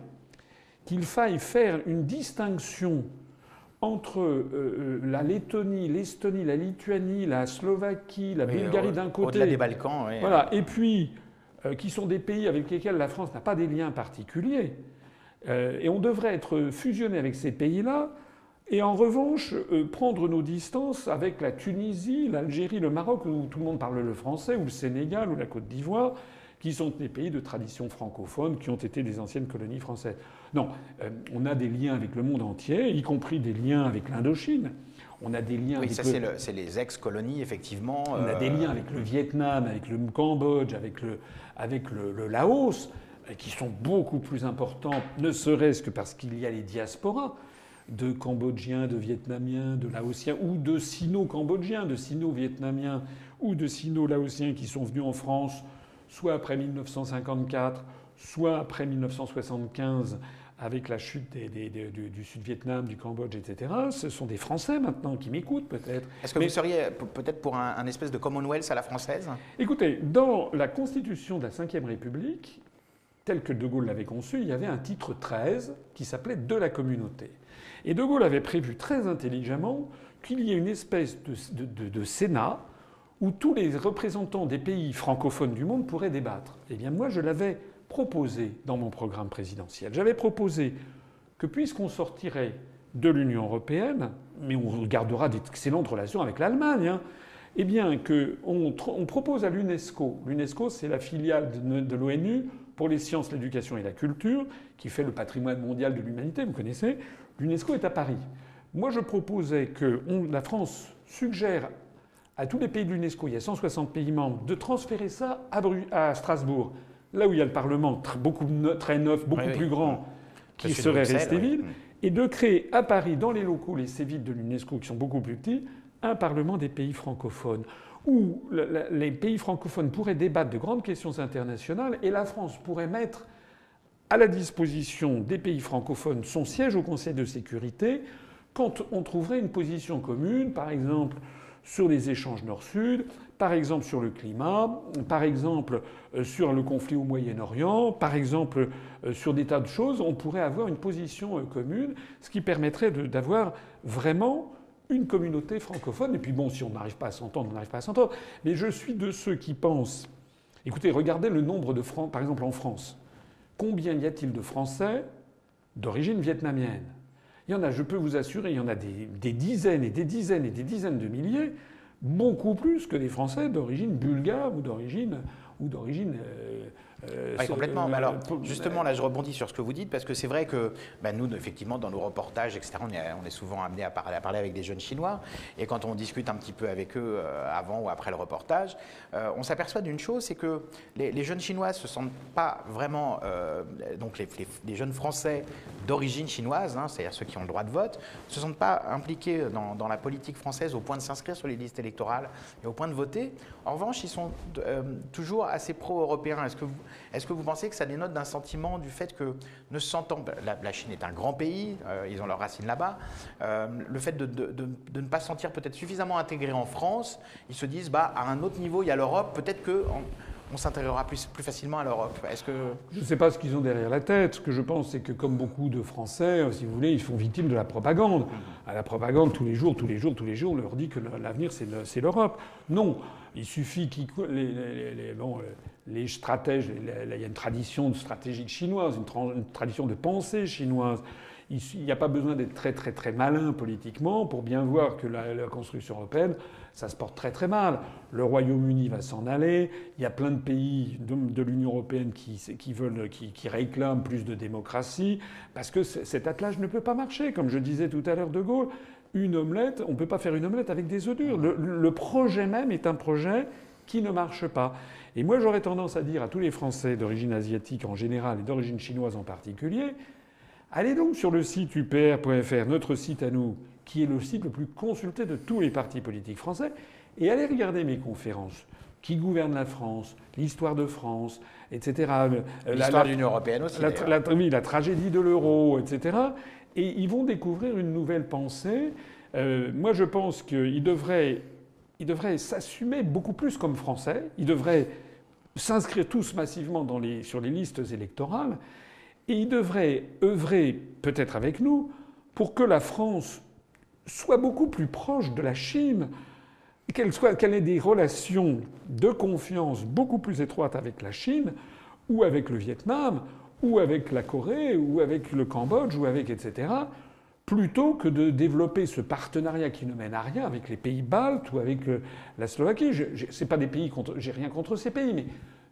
qu'il faille faire une distinction entre euh, euh, la Lettonie, l'Estonie, la Lituanie, la Slovaquie, la Bulgarie d'un côté. Au-delà des Balkans, oui. Voilà. Et puis, euh, qui sont des pays avec lesquels la France n'a pas des liens particuliers. Et on devrait être fusionné avec ces pays-là. Et en revanche, prendre nos distances avec la Tunisie, l'Algérie, le Maroc, où tout le monde parle le français, ou le Sénégal, ou la Côte d'Ivoire, qui sont des pays de tradition francophone, qui ont été des anciennes colonies françaises. Non, euh, on a des liens avec le monde entier, y compris des liens avec l'Indochine. On a des liens. Oui, ça c'est les ex-colonies effectivement. On a des euh, liens avec le Vietnam, avec le Cambodge, avec le, avec le, Laos, qui sont beaucoup plus importants, ne serait-ce que parce qu'il y a les diasporas de Cambodgiens, de Vietnamiens, de Laotiens, ou de Sino-Cambodgiens, de Sino-Vietnamiens, ou de Sino-Laotiens qui sont venus en France, soit après 1954, soit après 1975 avec la chute du, Sud-Vietnam, du Cambodge, etc. Ce sont des Français maintenant qui m'écoutent peut-être. Est-ce que vous seriez peut-être pour un, espèce de Commonwealth à la française? Écoutez, dans la Constitution de la Ve République, telle que De Gaulle l'avait conçue, il y avait un titre 13 qui s'appelait De la communauté. Et De Gaulle avait prévu très intelligemment qu'il y ait une espèce de, Sénat où tous les représentants des pays francophones du monde pourraient débattre. Eh bien moi, je l'avais proposé dans mon programme présidentiel. J'avais proposé que puisqu'on sortirait de l'Union européenne, mais on gardera d'excellentes relations avec l'Allemagne, hein, eh bien qu'on on propose à l'UNESCO, l'UNESCO c'est la filiale de, l'ONU pour les sciences, l'éducation et la culture, qui fait le patrimoine mondial de l'humanité, vous connaissez, l'UNESCO est à Paris. Moi je proposais que la France suggère à tous les pays de l'UNESCO, il y a 160 pays membres, de transférer ça à Strasbourg là où il y a le Parlement beaucoup, très neuf, beaucoup plus grand, qui serait resté vide, et de créer à Paris, dans les locaux, les Cévites de l'UNESCO, qui sont beaucoup plus petits, un Parlement des pays francophones, où les pays francophones pourraient débattre de grandes questions internationales, et la France pourrait mettre à la disposition des pays francophones son siège au Conseil de sécurité quand on trouverait une position commune, par exemple sur les échanges nord-sud, par exemple sur le climat, par exemple euh, sur le conflit au Moyen-Orient, par exemple euh, sur des tas de choses, on pourrait avoir une position euh, commune, ce qui permettrait d'avoir vraiment une communauté francophone. Et puis bon, si on n'arrive pas à s'entendre, on n'arrive pas à s'entendre. Mais je suis de ceux qui pensent. Écoutez, regardez le nombre de Français, par exemple en France. Combien y a-t-il de Français d'origine vietnamienne? Il y en a, je peux vous assurer, il y en a des dizaines et des dizaines et des dizaines de milliers beaucoup plus que des Français d'origine bulgare ou d'origine euh, complètement. Mais alors, justement, là, je rebondis sur ce que vous dites, parce que c'est vrai que ben, nous, effectivement, dans nos reportages, etc., on est, on est souvent amené à parler, à parler, avec des jeunes Chinois. Et quand on discute un petit peu avec eux euh, avant ou après le reportage, euh, on s'aperçoit d'une chose, c'est que les, jeunes Chinois ne se sentent pas vraiment, donc les, jeunes Français d'origine chinoise, hein, c'est-à-dire ceux qui ont le droit de vote, ne se sentent pas impliqués dans, dans la politique française au point de s'inscrire sur les listes électorales et au point de voter. En revanche, ils sont toujours assez pro-européens. Est-ce que vous, est-ce que vous pensez que ça dénote d'un sentiment du fait que, ne sentant, la, la Chine est un grand pays, euh, ils ont leurs racines là-bas, euh, le fait de, ne pas se sentir peut-être suffisamment intégré en France, ils se disent, bah, à un autre niveau, il y a l'Europe, peut-être que on s'intégrera plus, plus, facilement à l'Europe. Est-ce que... Je ne sais pas ce qu'ils ont derrière la tête. Ce que je pense, c'est que comme beaucoup de Français, euh, si vous voulez, ils sont victimes de la propagande. À la propagande, tous les jours, tous les jours, tous les jours, on leur dit que l'avenir, c'est l'Europe. Non. Il suffit qu'ils... Les, bon, euh, les, stratèges... Il y a une tradition stratégique chinoise, une, tradition de pensée chinoise. Il n'y a pas besoin d'être très très très malin politiquement pour bien voir que la, construction européenne ça se porte très très mal. Le Royaume-Uni va s'en aller. Il y a plein de pays de, l'Union européenne qui, veulent, qui, réclament plus de démocratie, parce que cet attelage ne peut pas marcher. Comme je disais tout à l'heure de Gaulle, une omelette, on ne peut pas faire une omelette avec des œufs durs. Le, projet même est un projet qui ne marche pas. Et moi, j'aurais tendance à dire à tous les Français d'origine asiatique en général et d'origine chinoise en particulier, allez donc sur le site upr.fr, notre site à nous, qui est le site le plus consulté de tous les partis politiques français, et allez regarder mes conférences. Qui gouverne la France L'histoire de France, etc. Euh, l'histoire de l'Union européenne aussi. La, la, la, tragédie de l'euro, etc. Et ils vont découvrir une nouvelle pensée. Euh, moi, je pense qu'ils devraient, ils devraient s'assumer beaucoup plus comme Français. Ils devraient s'inscrire tous massivement dans les, sur les listes électorales. Et ils devraient œuvrer, peut-être avec nous, pour que la France soit beaucoup plus proche de la Chine, qu'elle, ait des relations de confiance beaucoup plus étroites avec la Chine, ou avec le Vietnam, ou avec la Corée, ou avec le Cambodge, ou avec etc., plutôt que de développer ce partenariat qui ne mène à rien avec les pays baltes ou avec euh, la Slovaquie. C'est pas des pays contre, j'ai rien contre ces pays, mais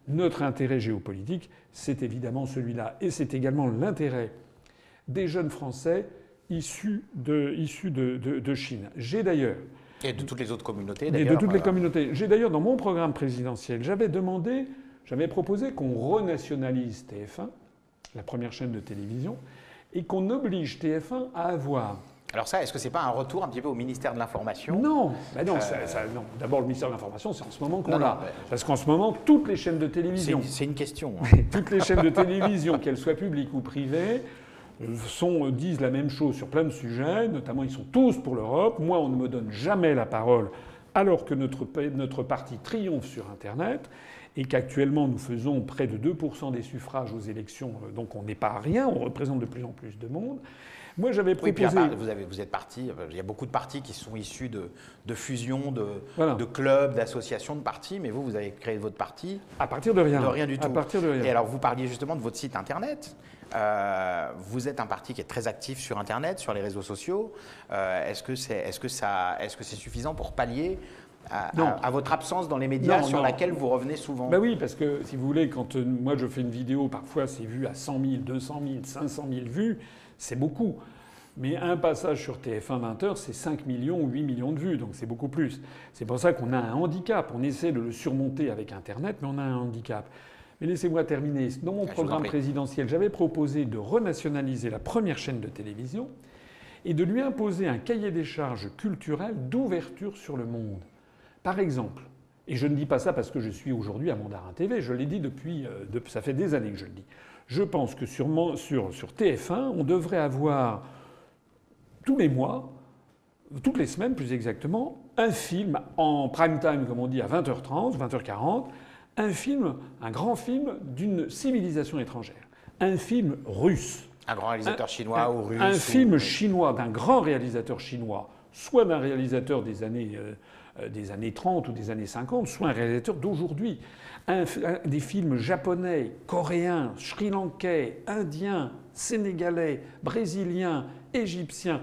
notre intérêt géopolitique, c'est évidemment celui-là, et c'est également l'intérêt des jeunes Français issus de, issus de, de, Chine. J'ai d'ailleurs. Et de toutes les autres communautés, d'ailleurs. Et de toutes les communautés. J'ai d'ailleurs, dans mon programme présidentiel, j'avais demandé, j'avais proposé qu'on renationalise TF1, la première chaîne de télévision, et qu'on oblige TF1 à avoir alors ça, est-ce que c'est pas un retour un petit peu au ministère de l'Information? Non, non, euh, non. D'abord, le ministère de l'Information, c'est en ce moment qu'on l'a. Parce qu'en ce moment, toutes les chaînes de télévision... C'est une, question. Hein. toutes les chaînes de télévision, qu'elles soient publiques ou privées, sont, disent la même chose sur plein de sujets, notamment ils sont tous pour l'Europe. Moi, on ne me donne jamais la parole alors que notre, notre parti triomphe sur Internet et qu'actuellement nous faisons près de 2% des suffrages aux élections, donc on n'est pas rien, on représente de plus en plus de monde. Moi, j'avais proposé. vous, avez, vous êtes parti. Il y a beaucoup de partis qui sont issus de, de fusions, de, de clubs, d'associations de partis, mais vous, vous avez créé votre parti. À partir de rien. De rien du tout. À partir de rien. Et alors, vous parliez justement de votre site internet. Euh, vous êtes un parti qui est très actif sur Internet, sur les réseaux sociaux. Euh, est-ce que c'est est -ce ça, est -ce c'est suffisant pour pallier à, votre absence dans les médias sur laquelle vous revenez souvent Ben oui, parce que si vous voulez, quand euh, moi je fais une vidéo, parfois c'est vu à 100 000, 200 000, 500 000 vues, c'est beaucoup. Mais un passage sur TF1 20h, c'est 5 millions ou 8 millions de vues, donc c'est beaucoup plus. C'est pour ça qu'on a un handicap. On essaie de le surmonter avec Internet, mais on a un handicap. Mais laissez-moi terminer. Dans mon ah, programme présidentiel, j'avais proposé de renationaliser la première chaîne de télévision et de lui imposer un cahier des charges culturel d'ouverture sur le monde. Par exemple, et je ne dis pas ça parce que je suis aujourd'hui à Mandarin TV, je l'ai dit depuis, euh, ça fait des années que je le dis. Je pense que sur, sur, sur TF1, on devrait avoir tous les mois, toutes les semaines plus exactement, un film en prime time, comme on dit, à 20h30, 20h40, un film, un grand film d'une civilisation étrangère. Un film russe. Un grand réalisateur chinois ou russe Un film chinois, d'un grand réalisateur chinois, soit d'un réalisateur des années, euh, des années 30 ou des années 50, soit un réalisateur d'aujourd'hui. des films japonais, coréens, sri-lankais, indiens, sénégalais, brésiliens, égyptiens.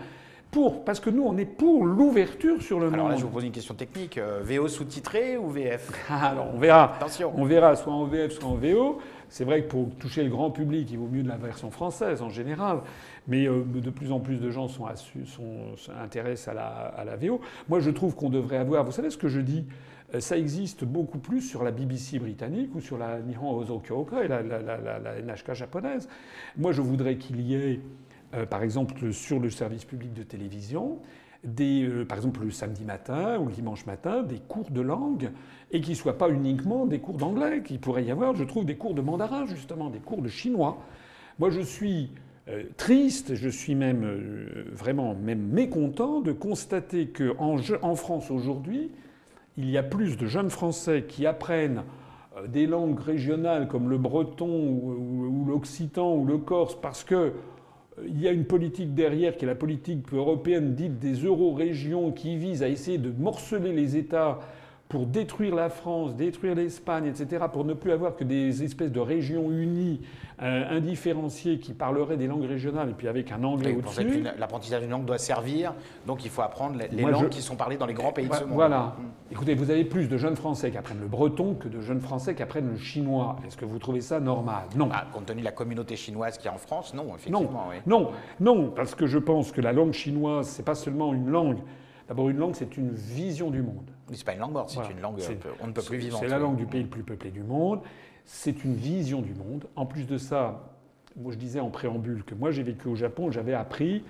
pour, parce que nous, on est pour l'ouverture sur le Alors monde. là, je vous pose une question technique. Euh, VO sous-titré ou VF Alors, on verra. Attention. On verra soit en VF, soit en VO. C'est vrai que pour toucher le grand public, il vaut mieux de la version française en général. Mais euh, de plus en plus de gens sont, sont- à la, VO. Moi, je trouve qu'on devrait avoir. Vous savez ce que je dis Euh, Ça existe beaucoup plus sur la BBC britannique ou sur la Nihon Ozo Kyokai, la, la, la, la- la NHK japonaise. Moi, je voudrais qu'il y ait, euh, par exemple, sur le service public de télévision, euh, par exemple le samedi matin ou le dimanche matin, des cours de langue et qui ne soient pas uniquement des cours d'anglais, qu'il pourrait y avoir, je trouve, des cours de mandarin, justement, des cours de chinois. Moi, je suis euh, triste, je suis même euh, vraiment même mécontent de constater qu'en en France aujourd'hui, il y a plus de jeunes Français qui apprennent des langues régionales comme le breton ou, l'occitan ou le corse parce que il y a une politique derrière qui est la politique européenne dite des euro-régions qui vise à essayer de morceler les États pour détruire la France, détruire l'Espagne, etc., pour ne plus avoir que des espèces de régions unies, euh, indifférenciées, qui parleraient des langues régionales et puis avec un anglais au-dessus. l'apprentissage d'une langue doit servir, donc il faut apprendre les, Moi, langues je- qui sont parlées dans les grands pays de ce monde. Voilà. Écoutez, vous avez plus de jeunes Français qui apprennent le breton que de jeunes Français qui apprennent le chinois. Est-ce que vous trouvez ça normal? Non. Ah, compte tenu de la communauté chinoise qu'il y a en France, non, Non, effectivement. oui. non, non, parce que je pense que la langue chinoise, c'est pas seulement une langue. D'abord, une langue, c'est une vision du monde. Mais c'est pas une langue morte, c'est Voilà. une langue euh, on ne peut plus vivante. C'est la langue du pays le plus peuplé du monde. C'est une vision du monde. En plus de ça, moi je disais en préambule que moi j'ai vécu au Japon, j'avais appris.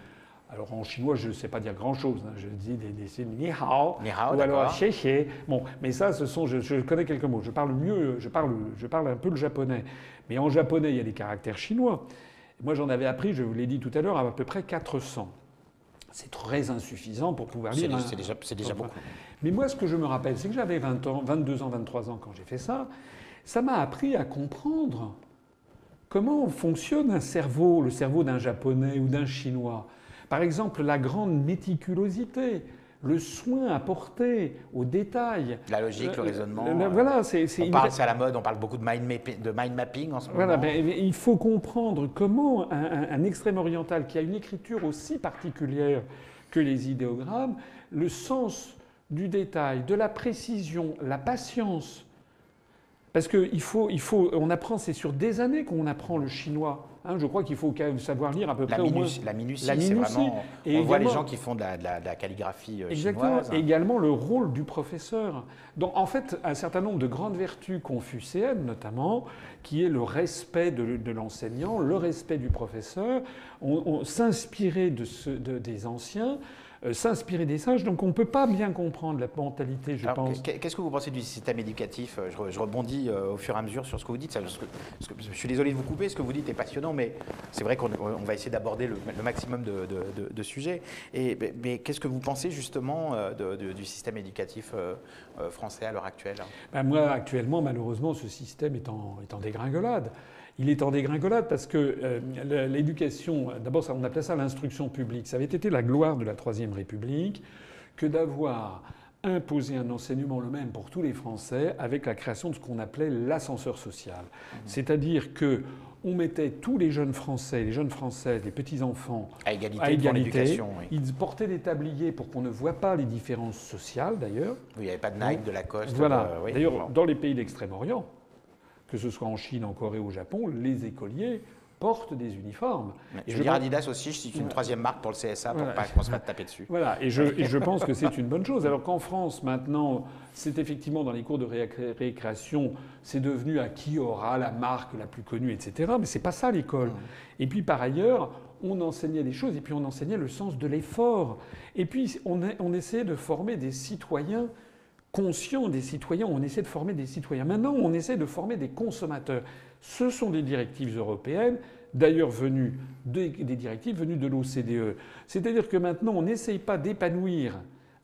Alors en chinois, je ne sais pas dire grand-chose. hein. Je dis des, des signes ni hao, Ni hao, ou alors xie xie. Bon, mais ça, ce sont, je, je connais quelques mots. Je parle mieux, je parle, je parle un peu le japonais. Mais en japonais, il y a des caractères chinois. Moi, j'en avais appris, je vous l'ai dit tout à l'heure, à peu près 400. C'est très insuffisant pour pouvoir lire. c'est déjà, beaucoup. mais moi, ce que je me rappelle, c'est que j'avais 20 ans, 22 ans, 23 ans quand j'ai fait ça. Ça m'a appris à comprendre comment fonctionne un cerveau, le cerveau d'un japonais ou d'un chinois. Par exemple, la grande méticulosité, le soin apporté aux détails. La logique, le Euh, raisonnement. le- euh, voilà, c'est c'est on parle, c'est à la mode, on parle beaucoup de mind, mapping, de mind mapping en ce Voilà, moment. ben, il faut comprendre comment un, un- un extrême oriental qui a une écriture aussi particulière que les idéogrammes, le sens du détail, de la précision, la patience. Parce qu'il faut, il faut, on apprend, c'est sur des années qu'on apprend le chinois. Hein. je crois qu'il faut quand même savoir lire à peu La, près au moins. minutie, la minutie, la minutie. vraiment. Et on voit les gens qui font de la, de la- de la calligraphie euh, Exactement. chinoise. Et également le rôle du professeur. Donc, en fait, un certain nombre de grandes vertus confucéennes, notamment, qui est le respect de, de l'enseignant, le respect du professeur, on, on- de de- des anciens, s'inspirer des sages. Donc, on ne peut pas bien comprendre la mentalité, je Alors, pense. qu'est- Qu'est-ce que vous pensez du système éducatif? Euh, je, re- je rebondis euh, au fur et à mesure sur ce que vous dites. je suis désolé de vous couper, ce que vous dites est passionnant, mais c'est vrai qu'on on va essayer d'aborder le, maximum de, de- de- de sujets. Et, mais qu'est-ce que vous pensez justement euh, du système éducatif euh, euh, français à l'heure actuelle? Ben, moi, actuellement, malheureusement, ce système est en, est en dégringolade. Il est en dégringolade parce que euh, l'éducation, d'abord, on appelait ça l'instruction publique. Ça avait été la gloire de la Troisième République que d'avoir imposé un enseignement le même pour tous les Français avec la création de ce qu'on appelait l'ascenseur social. C'est-à-dire que on mettait tous les jeunes Français, les jeunes Françaises, les petits-enfants À égalité à devant égalité. l'éducation. Oui. Ils portaient des tabliers pour qu'on ne voit pas les différences sociales, d'ailleurs. Oui, Il n'y avait pas de Nike, de Lacoste. Voilà. euh, oui. D'ailleurs, dans les pays d'Extrême-Orient, que ce soit en Chine, en Corée ou au Japon, les écoliers portent des uniformes. Mais Et Je veux dire pense- Adidas aussi, c'est une troisième marque pour le CSA pour Voilà. pas qu'on se mette taper dessus. Voilà, et je, et je pense que c'est une bonne chose. Alors qu'en France, maintenant, c'est effectivement dans les cours de récré- récréation, c'est devenu à qui aura la marque la plus connue, etc. Mais c'est pas ça l'école. Et puis par ailleurs, on enseignait des choses, et puis on enseignait le sens de l'effort. Et puis on, a- on essayait de former des citoyens conscients, des citoyens, on essaie de former des citoyens. Maintenant, on essaie de former des consommateurs. Ce sont des directives européennes, d'ailleurs venues des, des directives venues de l'OCDE. C'est-à-dire que maintenant, on n'essaye pas d'épanouir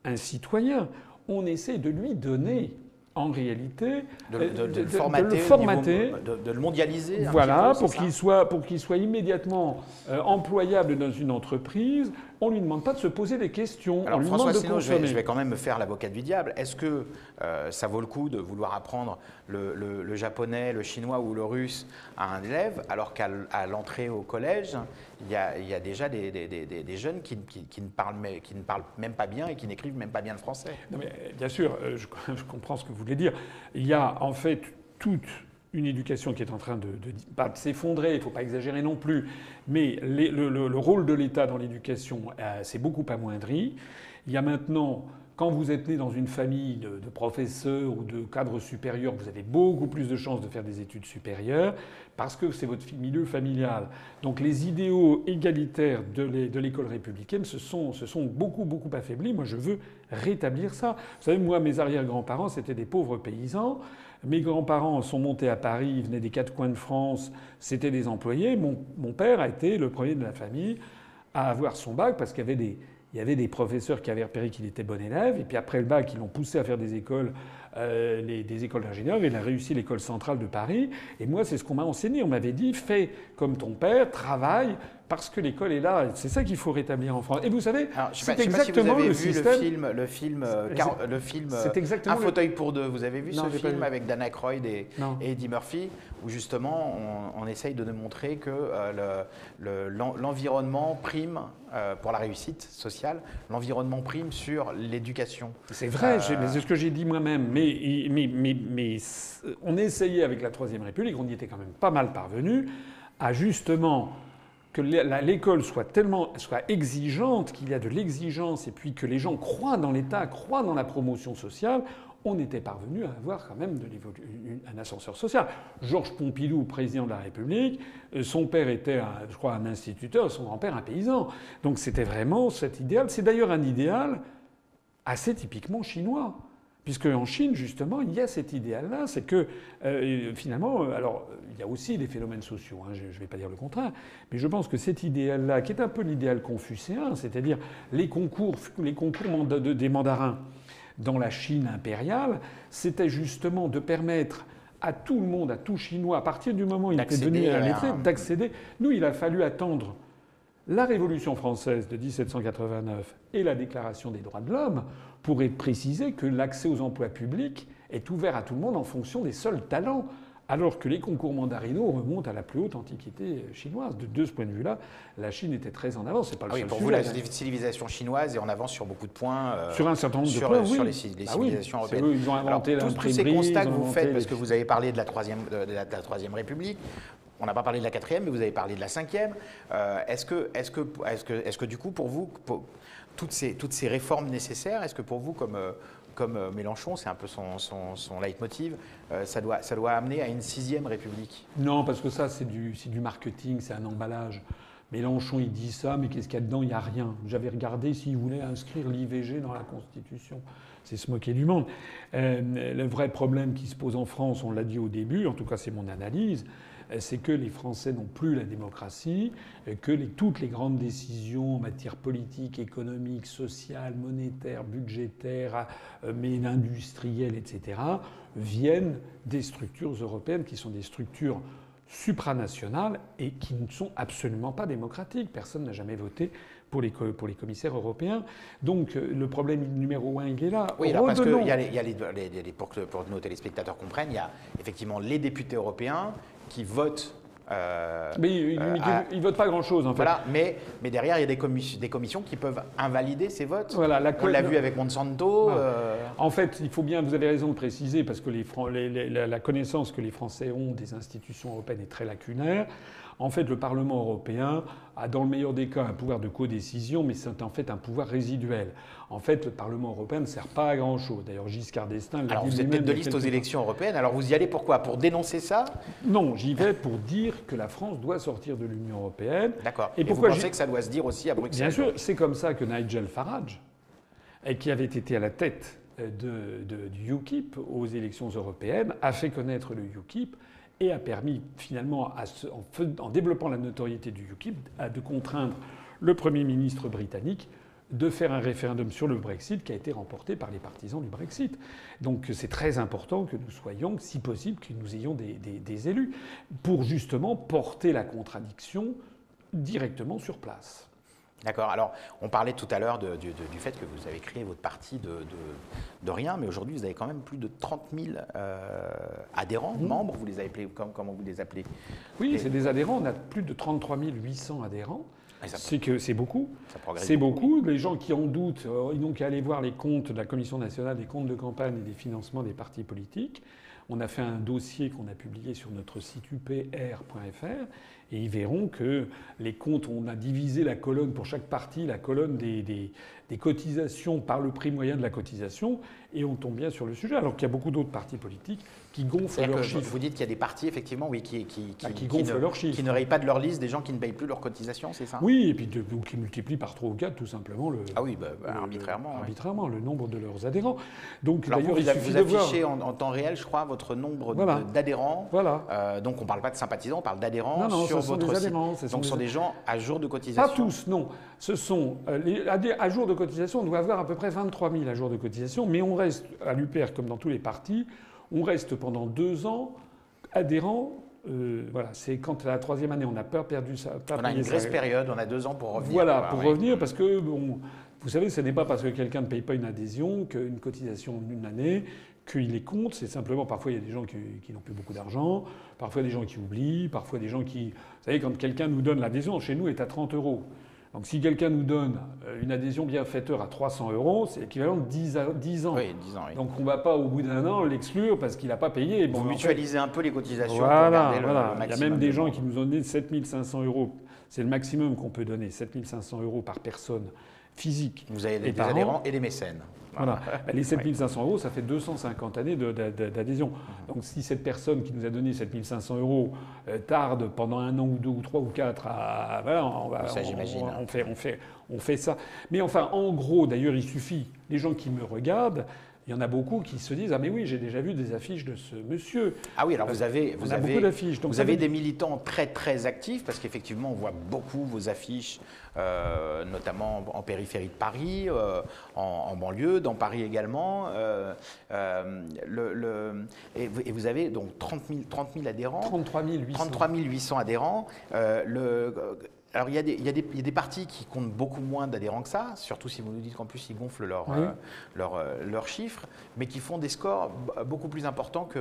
un citoyen, on essaie de lui donner, en réalité, De, euh, de- de de- le de- formater, de le au formater. niveau- de, de le mondialiser. Voilà, peu, pour qu'il soit, pour qu'il soit immédiatement euh, employable dans une entreprise, on lui demande pas de se poser des questions. Alors on lui François demande de je vais, consommer. je vais quand même me faire l'avocat du diable. Est-ce que euh, ça vaut le coup de vouloir apprendre le, le- le japonais, le chinois ou le russe à un élève, alors qu'à l'entrée au collège, il y a, il y a déjà des, des- des- des- des jeunes qui, qui- qui ne parlent, mais- qui ne parlent même pas bien et qui n'écrivent même pas bien le français? Non, mais, euh, bien sûr, euh, je, je comprends ce que vous voulez dire. Il y a en fait toute une éducation qui est en train de, s'effondrer, il ne faut pas exagérer non plus, mais le, le- le rôle de l'État dans l'éducation euh, s'est beaucoup amoindri. Il y a maintenant, quand vous êtes né dans une famille de, de professeurs ou de cadres supérieurs, vous avez beaucoup plus de chances de faire des études supérieures parce que c'est votre milieu familial. Donc les idéaux égalitaires de l'école républicaine se sont, se sont beaucoup, beaucoup affaiblis. Moi, je veux rétablir ça. Vous savez, moi, mes arrière-grands-parents, c'était des pauvres paysans. Mes grands-parents sont montés à Paris, ils venaient des quatre coins de France, c'était des employés. Mon, père a été le premier de la famille à avoir son bac parce qu'il y avait des, il y avait des professeurs qui avaient repéré qu'il était bon élève. Et puis après le bac, ils l'ont poussé à faire des écoles, euh, des écoles d'ingénieurs. Il a réussi l'école centrale de Paris. Et moi, c'est ce qu'on m'a enseigné. On m'avait dit, fais comme ton père, travaille, parce que l'école est là. C'est ça qu'il faut rétablir en France. Et vous savez, c'est si vous exactement avez le vu système. le film, le film, euh, car- le film euh, exactement Un le- fauteuil pour deux. Vous avez vu Non, ce film avec Dan Aykroyd et, Eddie Murphy, où justement on, on essaye de démontrer que euh, le- le- l'en- l'environnement prime pour la réussite sociale, l'environnement prime sur l'éducation. C'est vrai, c'est ce que j'ai dit moi-même. Mais, mais, mais, mais on essayait avec la Troisième République, on y était quand même pas mal parvenu, à justement que l'école soit tellement soit exigeante, qu'il y a de l'exigence, et puis que les gens croient dans l'État, croient dans la promotion sociale. On était parvenu à avoir quand même de un ascenseur social. Georges Pompidou, président de la République, euh, son père était, je crois, un instituteur, son grand-père un paysan. Donc c'était vraiment cet idéal. C'est d'ailleurs un idéal assez typiquement chinois. Puisque en Chine, justement, il y a cet idéal-là, c'est que euh, finalement, euh, alors il y a aussi des phénomènes sociaux, hein, je ne vais pas dire le contraire, mais je pense que cet idéal-là, qui est un peu l'idéal confucéen, c'est-à-dire les concours, les concours des mandarins dans la Chine impériale, c'était justement de permettre à tout le monde, à tout Chinois, à partir du moment où il était devenu à un la- lettré, d'accéder. Nous, il a fallu attendre la Révolution française de 1789 et la Déclaration des droits de l'homme pour être précisé que l'accès aux emplois publics est ouvert à tout le monde en fonction des seuls talents, alors que les concours mandarinaux remontent à la plus haute antiquité chinoise. De, de ce point de vue-là, la Chine était très en avance. C'est pas le Ah oui, seul pour sujet, vous, la hein. civilisation chinoise est en avance sur beaucoup de points. euh, Sur un certain nombre sur, de points, sur oui. les, Bah civilisations européennes. eux, ils ont inventé Alors, tous, tous ces constats que vous faites, parce que vous avez parlé de la troisième, de la, de la troisième République, on n'a pas parlé de la quatrième, mais vous avez parlé de la cinquième. Euh, est-ce que, est-ce que, est-ce que, est-ce que du coup, pour vous, toutes ces, toutes ces réformes nécessaires, est-ce que pour vous, comme euh, comme euh, Mélenchon, c'est un peu son, son, leitmotiv, ça, doit, ça doit amener à une sixième République? Non, parce que ça, c'est du, du marketing, c'est un emballage. Mélenchon, il dit ça, mais qu'est-ce qu'il y a dedans? Il n'y a rien. J'avais regardé s'il voulait inscrire l'IVG dans la Constitution. C'est se moquer du monde. Le vrai problème qui se pose en France, on l'a dit au début, en tout cas c'est mon analyse, c'est que les Français n'ont plus la démocratie, euh, que les- toutes les grandes décisions en matière politique, économique, sociale, monétaire, budgétaire, euh, mais industrielle, etc., viennent des structures européennes qui sont des structures supranationales et qui ne sont absolument pas démocratiques. Personne n'a jamais voté pour les, pour les commissaires européens. Donc euh, le problème numéro un, il est là. Oui, alors parce que y a les- il y a les- pour, que, pour que nos téléspectateurs comprennent, il y a effectivement les députés européens qui votent. euh, Mais ils euh, ne à- votent pas grand-chose en fait. Voilà, mais, mais derrière, il y a des, commis- des commissions qui peuvent invalider ces votes. Voilà, la On l'a vu avec Monsanto. Voilà. euh, En fait, il faut bien, vous avez raison de préciser, parce que les Fran- les- les- la, la connaissance que les Français ont des institutions européennes est très lacunaire. En fait, le Parlement européen a, dans le meilleur des cas, un pouvoir de codécision, mais c'est en fait un pouvoir résiduel. En fait, le Parlement européen ne sert pas à grand-chose. D'ailleurs, Giscard d'Estaing l'a Alors, dit vous êtes tête de liste aux élections européennes. Alors, vous y allez pourquoi? Pour dénoncer ça? Non, j'y vais pour dire que la France doit sortir de l'Union européenne. D'accord. Et Et, pourquoi vous pensez que ça doit se dire aussi à Bruxelles? Bien sûr, c'est comme ça que Nigel Farage, qui avait été à la tête euh, de, de- du UKIP aux élections européennes, a fait connaître le UKIP et a permis finalement, en, développant la notoriété du UKIP, de contraindre le Premier ministre britannique de faire un référendum sur le Brexit qui a été remporté par les partisans du Brexit. Donc c'est très important que nous soyons, si possible, que nous ayons des élus pour justement porter la contradiction directement sur place. D'accord. Alors, on parlait tout à l'heure du, fait que vous avez créé votre parti de, de, rien, mais aujourd'hui, vous avez quand même plus de 30 000 euh, adhérents, mmh. membres, vous les appelez, comment, vous les appelez? Oui, c'est des adhérents. On a plus de 33 800 adhérents. C'est que c'est beaucoup. C'est beaucoup. Les gens qui en doutent, euh, ils n'ont qu'à aller voir les comptes de la Commission nationale des comptes de campagne et des financements des partis politiques. On a fait un dossier qu'on a publié sur notre site upr.fr et ils verront que les comptes, on a divisé la colonne pour chaque parti, la colonne des, des cotisations par le prix moyen de la cotisation, et on tombe bien sur le sujet, alors qu'il y a beaucoup d'autres partis politiques qui gonflent leurs chiffres. Vous dites qu'il y a des partis, effectivement, oui, qui, qui, qui, ah, gonflent ne, leurs chiffres. Qui ne rayent pas de leur liste des gens qui ne payent plus leurs cotisations, c'est ça? Oui, et puis qui multiplient par 3 ou 4 tout simplement le. Ah oui, bah, bah, arbitrairement. arbitrairement, le nombre de leurs adhérents. Donc d'ailleurs, vous, vous affichez en, temps réel, je crois, votre nombre d'adhérents. Voilà. Euh, donc on ne parle pas de sympathisants, on parle d'adhérents sur votre site. donc ce sont des gens à jour de cotisation. Pas tous, non. Ce sont euh, les, à jour de cotisation, on doit avoir à peu près 23 000 à jour de cotisation, mais on reste à l'UPR comme dans tous les partis, on reste pendant deux ans adhérent. Euh, voilà, c'est quand la troisième année, on a peur perdu ça. On a une grosse période, on a deux ans pour revenir. Voilà, pour revenir, parce que bon, vous savez, ce n'est pas parce que quelqu'un ne paye pas une adhésion qu'une cotisation d'une année qu'il est compte. C'est simplement, parfois, il y a des gens qui, qui n'ont plus beaucoup d'argent, parfois des gens qui oublient, parfois des gens qui. Vous savez, quand quelqu'un nous donne l'adhésion, chez nous, est à 30 euros. Donc si quelqu'un nous donne euh, une adhésion bienfaiteur à 300 euros, c'est l'équivalent de 10, 10, ans. Oui, 10 ans oui. Donc on ne va pas au bout d'un an l'exclure parce qu'il n'a pas payé. Bon, Vous mutualisez un peu les cotisations voilà, pour voilà. Le, Il y a même des gens qui nous ont donné 7500 euros. C'est le maximum qu'on peut donner, 7500 euros par personne physique. Vous avez des, adhérents et des mécènes. Voilà. Bah, les 7500 euros, ça fait 250 années d'adhésion. Donc si cette personne qui nous a donné 7500 euros euh, tarde pendant un an ou deux ou trois ou quatre à... Voilà, on, va, ça, j'imagine. On, fait, on, fait, on fait ça. Mais enfin, en gros, d'ailleurs, il suffit, les gens qui me regardent, il y en a beaucoup qui se disent Ah, mais oui, j'ai déjà vu des affiches de ce monsieur. Ah oui, alors vous avez, vous avez, beaucoup d'affiches. vous avez des militants très, très actifs, parce qu'effectivement, on voit beaucoup vos affiches, euh, notamment en périphérie de Paris, euh, en, banlieue, dans Paris également. Euh, le, et, vous, avez donc 30 000, 30 000 adhérents. 33 800. 33 800 adhérents. le alors, il y, a des, partis qui comptent beaucoup moins d'adhérents que ça, surtout si vous nous dites qu'en plus ils gonflent leurs euh, euh, chiffres, mais qui font des scores beaucoup plus importants que,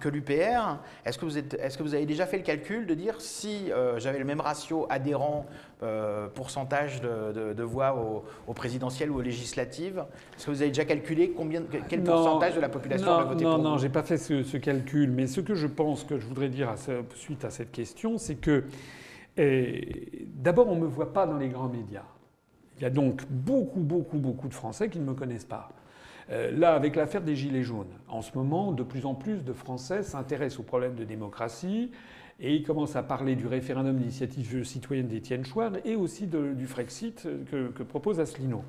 que l'UPR. Est-ce que, vous est que vous avez déjà fait le calcul de dire si euh, j'avais le même ratio adhérents pourcentage de, voix au, présidentiel ou aux législatives Est-ce que vous avez déjà calculé combien, quel pourcentage de la population non, va voter non, pour Non, non, je n'ai pas fait ce, ce, calcul, mais ce que je pense que je voudrais dire à suite à cette question, c'est que D'abord, on ne me voit pas dans les grands médias. Il y a donc beaucoup, beaucoup, beaucoup de Français qui ne me connaissent pas. Euh, là, avec l'affaire des Gilets jaunes, en ce moment, de plus en plus de Français s'intéressent aux problèmes de démocratie et ils commencent à parler du référendum d'initiative citoyenne d'Étienne Chouard et aussi du Frexit que, propose Asselineau.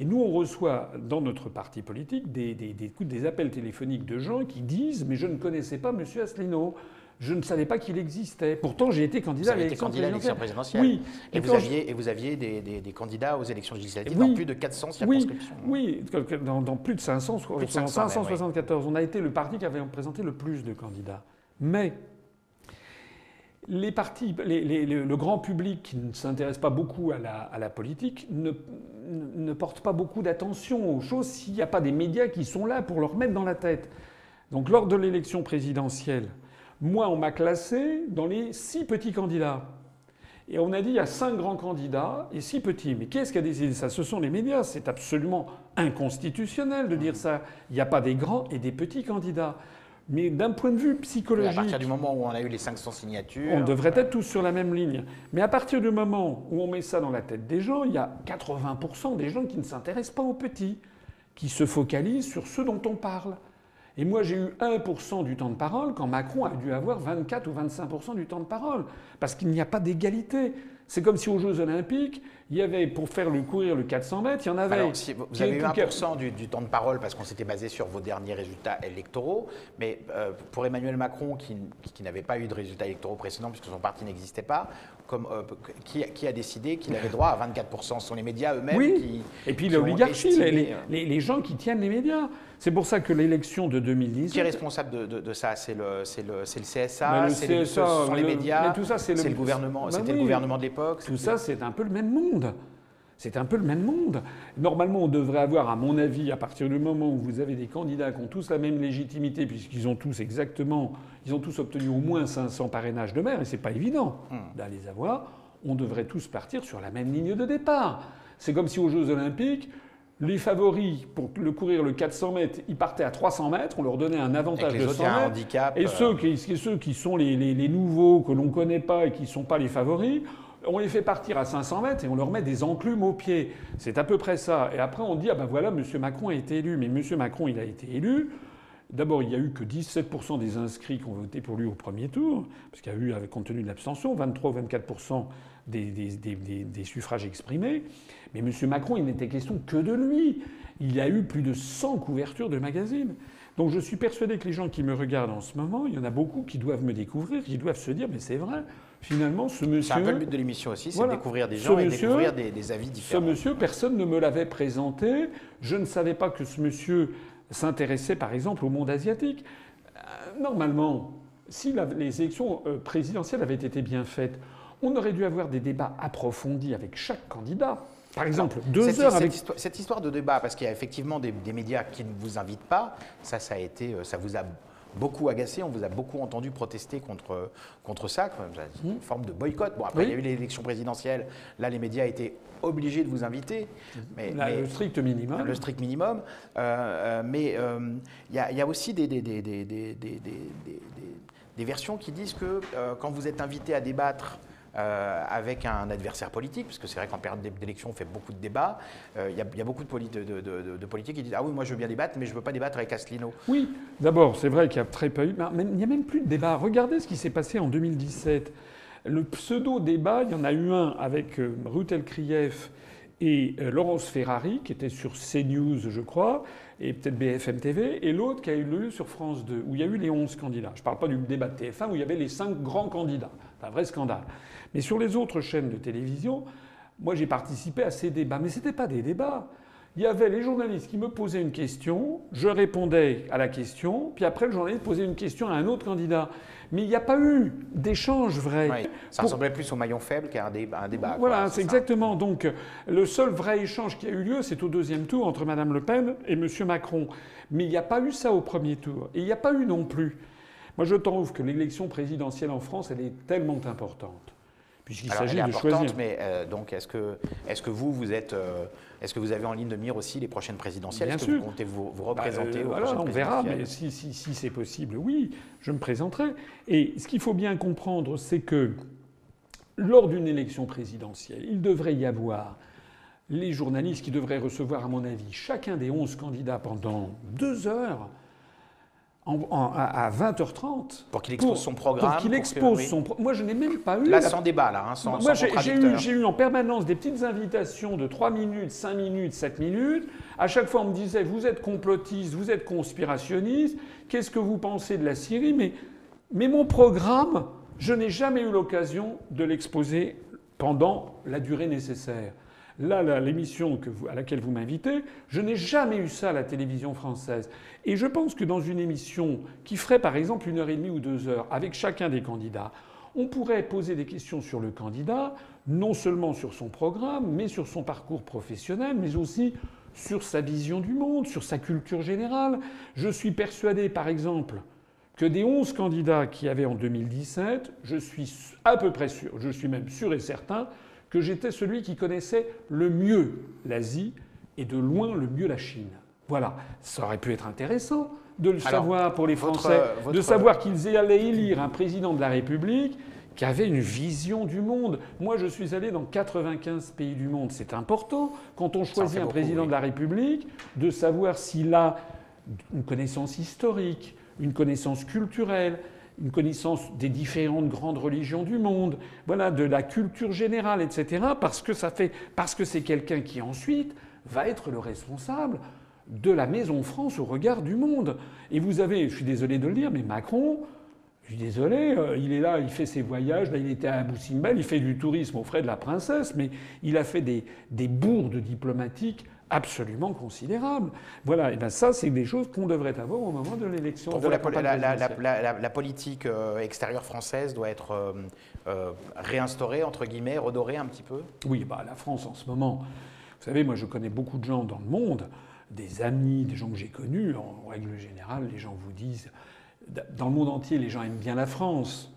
Et nous, on reçoit dans notre parti politique des, appels téléphoniques de gens qui disent Mais je ne connaissais pas M. Asselineau je ne savais pas qu'il existait. Pourtant, j'ai été candidat à l'élection présidentielle. Oui. Et, vous aviez, et vous aviez des, candidats aux élections législatives dans plus de 400 circonscriptions. Oui, dans, plus de 500, 574. On a été le parti qui avait présenté le plus de candidats. Mais les partis, le grand public qui ne s'intéresse pas beaucoup à la, politique ne, ne, porte pas beaucoup d'attention aux choses s'il n'y a pas des médias qui sont là pour leur mettre dans la tête. Donc lors de l'élection présidentielle, moi, on m'a classé dans les six petits candidats. Et on a dit il y a cinq grands candidats et six petits. Mais qu'est-ce qui a décidé ça? Ce sont les médias. C'est absolument inconstitutionnel de dire ça. Il n'y a pas des grands et des petits candidats. Mais d'un point de vue psychologique. à partir du moment où on a eu les 500 signatures. On devrait être tous sur la même ligne. Mais à partir du moment où on met ça dans la tête des gens, il y a 80% des gens qui ne s'intéressent pas aux petits, qui se focalisent sur ceux dont on parle. Et moi, j'ai eu 1% du temps de parole quand Macron a dû avoir 24 ou 25% du temps de parole. Parce qu'il n'y a pas d'égalité. C'est comme si aux Jeux Olympiques, il y avait, pour faire le courir le 400 mètres, il y en avait. Alors, vous avez eu 1% du, temps de parole parce qu'on s'était basé sur vos derniers résultats électoraux, mais euh, pour Emmanuel Macron, qui, n'avait pas eu de résultats électoraux précédents puisque son parti n'existait pas, comme, euh, qui, a décidé qu'il avait droit à 24% Ce sont les médias eux-mêmes oui. qui. Et puis l'oligarchie, les, les, les, gens qui tiennent les médias. C'est pour ça que l'élection de 2010. Qui est responsable de, ça? C'est le, le, CSA, c'est les, sont les médias, tout ça, c'est le, gouvernement, c'était le gouvernement de l'époque. Tout ça, c'est un peu le même monde. C'est un peu le même monde. Normalement, on devrait avoir, à mon avis, à partir du moment où vous avez des candidats qui ont tous la même légitimité, puisqu'ils ont tous exactement, ils ont tous obtenu au moins 500 parrainages de maire, et c'est pas évident hmm. d'aller les avoir, on devrait tous partir sur la même ligne de départ. C'est comme si aux Jeux Olympiques, les favoris pour le courir le 400 mètres, ils partaient à 300 mètres, on leur donnait un avantage de 100 mètres. Handicap, et, ceux qui, ceux qui sont les, les nouveaux que l'on ne connaît pas et qui ne sont pas les favoris, on les fait partir à 500 mètres et on leur met des enclumes aux pieds. C'est à peu près ça. Et après, on dit, ah ben voilà, M. Macron a été élu. Mais M. Macron, il a été élu. D'abord, il n'y a eu que 17% des inscrits qui ont voté pour lui au premier tour, parce qu'il y a eu, compte tenu de l'abstention, 23 ou 24% des, des, suffrages exprimés. Mais M. Macron, il n'était question que de lui. Il y a eu plus de 100 couvertures de magazines. Donc je suis persuadé que les gens qui me regardent en ce moment, il y en a beaucoup qui doivent me découvrir, qui doivent se dire, mais c'est vrai, finalement, ce monsieur. C'est un peu le but de l'émission aussi, c'est de découvrir des gens et découvrir des, avis différents. Ce monsieur, personne ne me l'avait présenté. Je ne savais pas que ce monsieur s'intéressait, par exemple, au monde asiatique. Euh, normalement, si les élections euh, présidentielles avaient été bien faites, on aurait dû avoir des débats approfondis avec chaque candidat. Par exemple, deux cette, heures avec... cette, histoire, de débat, parce qu'il y a effectivement des, des, médias qui ne vous invitent pas, ça, ça a été, euh, ça vous a beaucoup agacé, on vous a beaucoup entendu protester contre, contre ça, une mmh. forme de boycott. Bon, après, il y a eu l'élection présidentielle, là, les médias étaient obligés de vous inviter. Mais, le strict minimum. Le strict minimum. Euh, euh, mais euh, il y, a aussi des, des, des, des versions qui disent que quand vous êtes invité à débattre euh, avec un adversaire politique, parce que c'est vrai qu'en période d'élection, on fait beaucoup de débats. Euh, il y, a beaucoup de, politiques qui disent Ah oui, moi je veux bien débattre, mais je ne veux pas débattre avec Asselineau. Oui, d'abord, c'est vrai qu'il y a très peu. Il n'y a même plus de débat. Regardez ce qui s'est passé en 2017. Le pseudo-débat, il y en a eu un avec euh, Ruth Elkrief et Laurence Ferrari, qui était sur CNews, je crois, et peut-être BFM TV, et l'autre qui a eu lieu sur France 2, où il y a eu les 11 candidats. Je ne parle pas du débat de TF1, où il y avait les 5 grands candidats. C'est un vrai scandale. Mais sur les autres chaînes de télévision, moi j'ai participé à ces débats. Mais ce n'étaient pas des débats. Il y avait les journalistes qui me posaient une question, je répondais à la question, puis après le journaliste posait une question à un autre candidat. Mais il n'y a pas eu d'échange vrai. ça ressemblait plus au maillon faible qu'à un, débat. Voilà, c'est exactement. Donc le seul vrai échange qui a eu lieu, c'est au deuxième tour entre Mme Le Pen et M. Macron. Mais il n'y a pas eu ça au premier tour. Et il n'y a pas eu non plus. Moi je trouve que l'élection présidentielle en France, elle est tellement importante puisqu'il s'agit de choisir. Mais euh, donc, est-ce que, est que vous, vous êtes, euh, est-ce que vous avez en ligne de mire aussi les prochaines présidentielles? Est-ce que vous comptez vous, vous représenter bah, euh, On verra, mais si, si, si c'est possible, oui, je me présenterai. Et ce qu'il faut bien comprendre, c'est que lors d'une élection présidentielle, il devrait y avoir les journalistes qui devraient recevoir, à mon avis, chacun des 11 candidats pendant deux heures à 20h30. Pour qu'il expose son programme. Pour qu'il expose son Moi, je n'ai même pas eu. Là, sans débat, là, hein, sans, Moi, j'ai eu, eu, en permanence des petites invitations de 3 minutes, 5 minutes, 7 minutes. À chaque fois, on me disait Vous êtes complotiste, vous êtes conspirationniste, qu'est-ce que vous pensez de la Syrie? Mais, mais mon programme, je n'ai jamais eu l'occasion de l'exposer pendant la durée nécessaire. Là, l'émission à laquelle vous m'invitez, je n'ai jamais eu ça à la télévision française. Et je pense que dans une émission qui ferait par exemple une heure et demie ou deux heures avec chacun des candidats, on pourrait poser des questions sur le candidat, non seulement sur son programme, mais sur son parcours professionnel, mais aussi sur sa vision du monde, sur sa culture générale. Je suis persuadé, par exemple, que des 11 candidats qui avaient en 2017, je suis à peu près sûr, je suis même sûr et certain, que j'étais celui qui connaissait le mieux l'Asie et de loin le mieux la Chine. Voilà, ça aurait pu être intéressant de le savoir pour les Français, de savoir qu'ils allaient élire un président de la République qui avait une vision du monde. Moi, je suis allé dans 95 pays du monde. C'est important, quand on choisit un président de la République, de savoir s'il a une connaissance historique, une connaissance culturelle, une connaissance des différentes grandes religions du monde, voilà, de la culture générale, etc. Parce que c'est quelqu'un qui ensuite va être le responsable de la Maison France au regard du monde. Et vous avez, je suis désolé de le dire, mais Macron, je suis désolé, euh, il est là, il fait ses voyages, là il était à Boussimbel, il fait du tourisme aux frais de la princesse, mais il a fait des, des bourdes diplomatiques absolument considérable. Voilà, et bien ça, c'est des choses qu'on devrait avoir au moment de l'élection. Pour vous, la, politique euh, extérieure française doit être euh, euh, réinstaurée, entre guillemets, redorée un petit peu? Oui, bah, la France en ce moment, Vous savez, moi je connais beaucoup de gens dans le monde, des amis, des gens que j'ai connus, en règle générale, les gens vous disent, dans le monde entier, les gens aiment bien la France.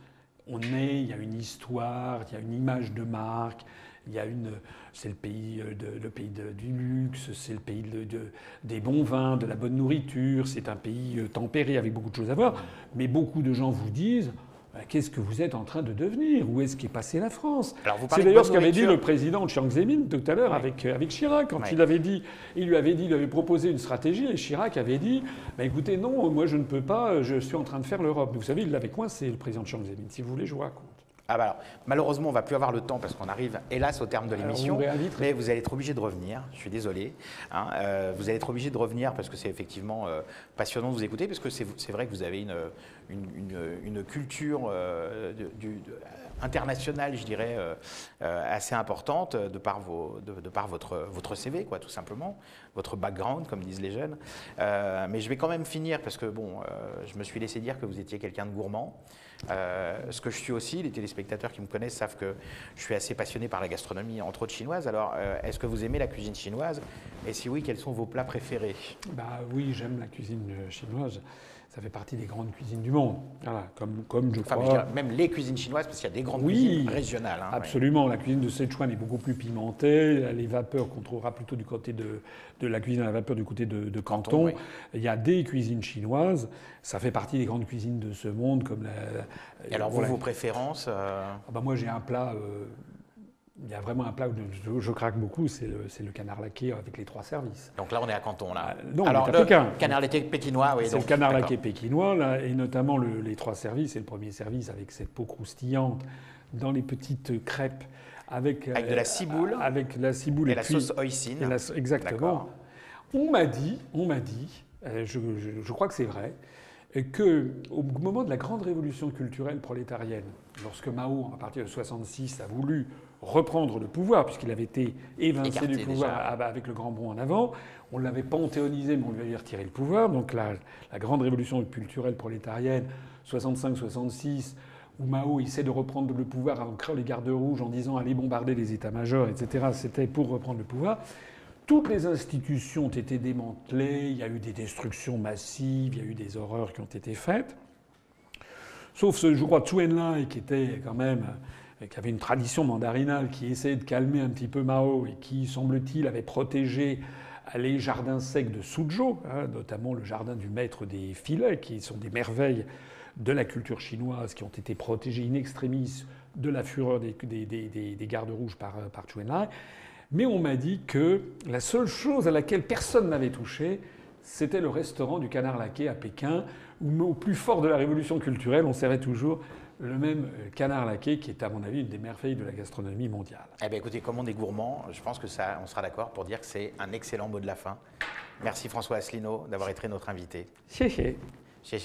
On est, il y a une histoire, il y a une image de marque, il y a une, c'est le pays, euh, de, le pays du luxe, c'est le pays de, des bons vins, de la bonne nourriture, c'est un pays euh, tempéré avec beaucoup de choses à voir. Mais beaucoup de gens vous disent bah, qu'est-ce que vous êtes en train de devenir? Où est-ce qu'est passée la France? C'est d'ailleurs ce qu'avait dit le président de Chiang Zemin tout à l'heure avec, euh, avec Chirac. Quand il avait dit, il lui avait dit, il avait proposé une stratégie et Chirac avait dit bah, écoutez, non, moi je ne peux pas, je suis en train de faire l'Europe. Vous savez, il l'avait coincé, le président de Chiang Zemin. Si vous voulez, je vous raconte. Ah bah malheureusement, on va plus avoir le temps parce qu'on arrive, hélas, au terme de l'émission. Mais vous allez être obligé de revenir. Je suis désolé. Hein, euh, vous allez être obligé de revenir parce que c'est effectivement euh, passionnant de vous écouter parce que c'est vrai que vous avez une, une, culture euh, du, internationale, je dirais, assez importante de par, vos, de, par votre, votre CV, quoi, tout simplement, votre background, comme disent les jeunes. mais je vais quand même finir parce que bon, je me suis laissé dire que vous étiez quelqu'un de gourmand. Euh, ce que je suis aussi, les téléspectateurs qui me connaissent savent que je suis assez passionné par la gastronomie, entre autres chinoise. Alors, euh, est-ce que vous aimez la cuisine chinoise? Et si oui, quels sont vos plats préférés? Bah oui, j'aime la cuisine chinoise ça fait partie des grandes cuisines du monde. Voilà, comme, comme je crois. même les cuisines chinoises, parce qu'il y a des grandes cuisines régionales. Hein, absolument. La cuisine de Sichuan est beaucoup plus pimentée. Les vapeurs qu'on trouvera plutôt du côté de, de, la cuisine à la vapeur du côté de, Canton. Il y a des cuisines chinoises. Ça fait partie des grandes cuisines de ce monde, comme la. Et alors, vous, vos préférences euh ah bah Moi, j'ai un plat. Euh, il y a vraiment un plat où je, craque beaucoup, c'est le, canard laqué avec les trois services. Donc là, on est à Canton, là. Ah, non, Alors, le canard laqué pékinois, oui. C'est le canard laqué pékinois, là, et notamment les trois services. Et le premier service avec cette peau croustillante dans les petites crêpes avec, avec de la ciboule, euh, avec la ciboule et, la sauce hoisin. exactement. On m'a dit, on m'a dit, euh, je, je, crois que c'est vrai, que au moment de la grande révolution culturelle prolétarienne, lorsque Mao, à partir de 66, a voulu reprendre le pouvoir, puisqu'il avait été évincé du pouvoir avec le grand bond en avant. On l'avait panthéonisé, mais on lui avait retiré le pouvoir. Donc la, la grande révolution culturelle prolétarienne, 65-66, où Mao essaie de reprendre le pouvoir en créant les gardes rouges, en disant allez bombarder les états-majors, etc. C'était pour reprendre le pouvoir. Toutes les institutions ont été démantelées, il y a eu des destructions massives, il y a eu des horreurs qui ont été faites. Sauf ce, je crois, Zhou Enlai, qui était quand même qui avait une tradition mandarinale, qui essayait de calmer un petit peu Mao et qui, semble-t-il, avait protégé les jardins secs de Suzhou, hein, notamment le jardin du maître des filets, qui sont des merveilles de la culture chinoise, qui ont été protégés in extremis de la fureur des, des, gardes rouges par, par Chu Enlai. Mais on m'a dit que la seule chose à laquelle personne n'avait touché, c'était le restaurant du Canard Laqué à Pékin, où au plus fort de la révolution culturelle, on servait toujours le même euh, canard laqué qui est à mon avis une des merveilles de la gastronomie mondiale. Eh bien écoutez, comme on est gourmand, je pense que ça, on sera d'accord pour dire que c'est un excellent mot de la fin. Merci François Asselineau d'avoir été notre invité. Chez Chez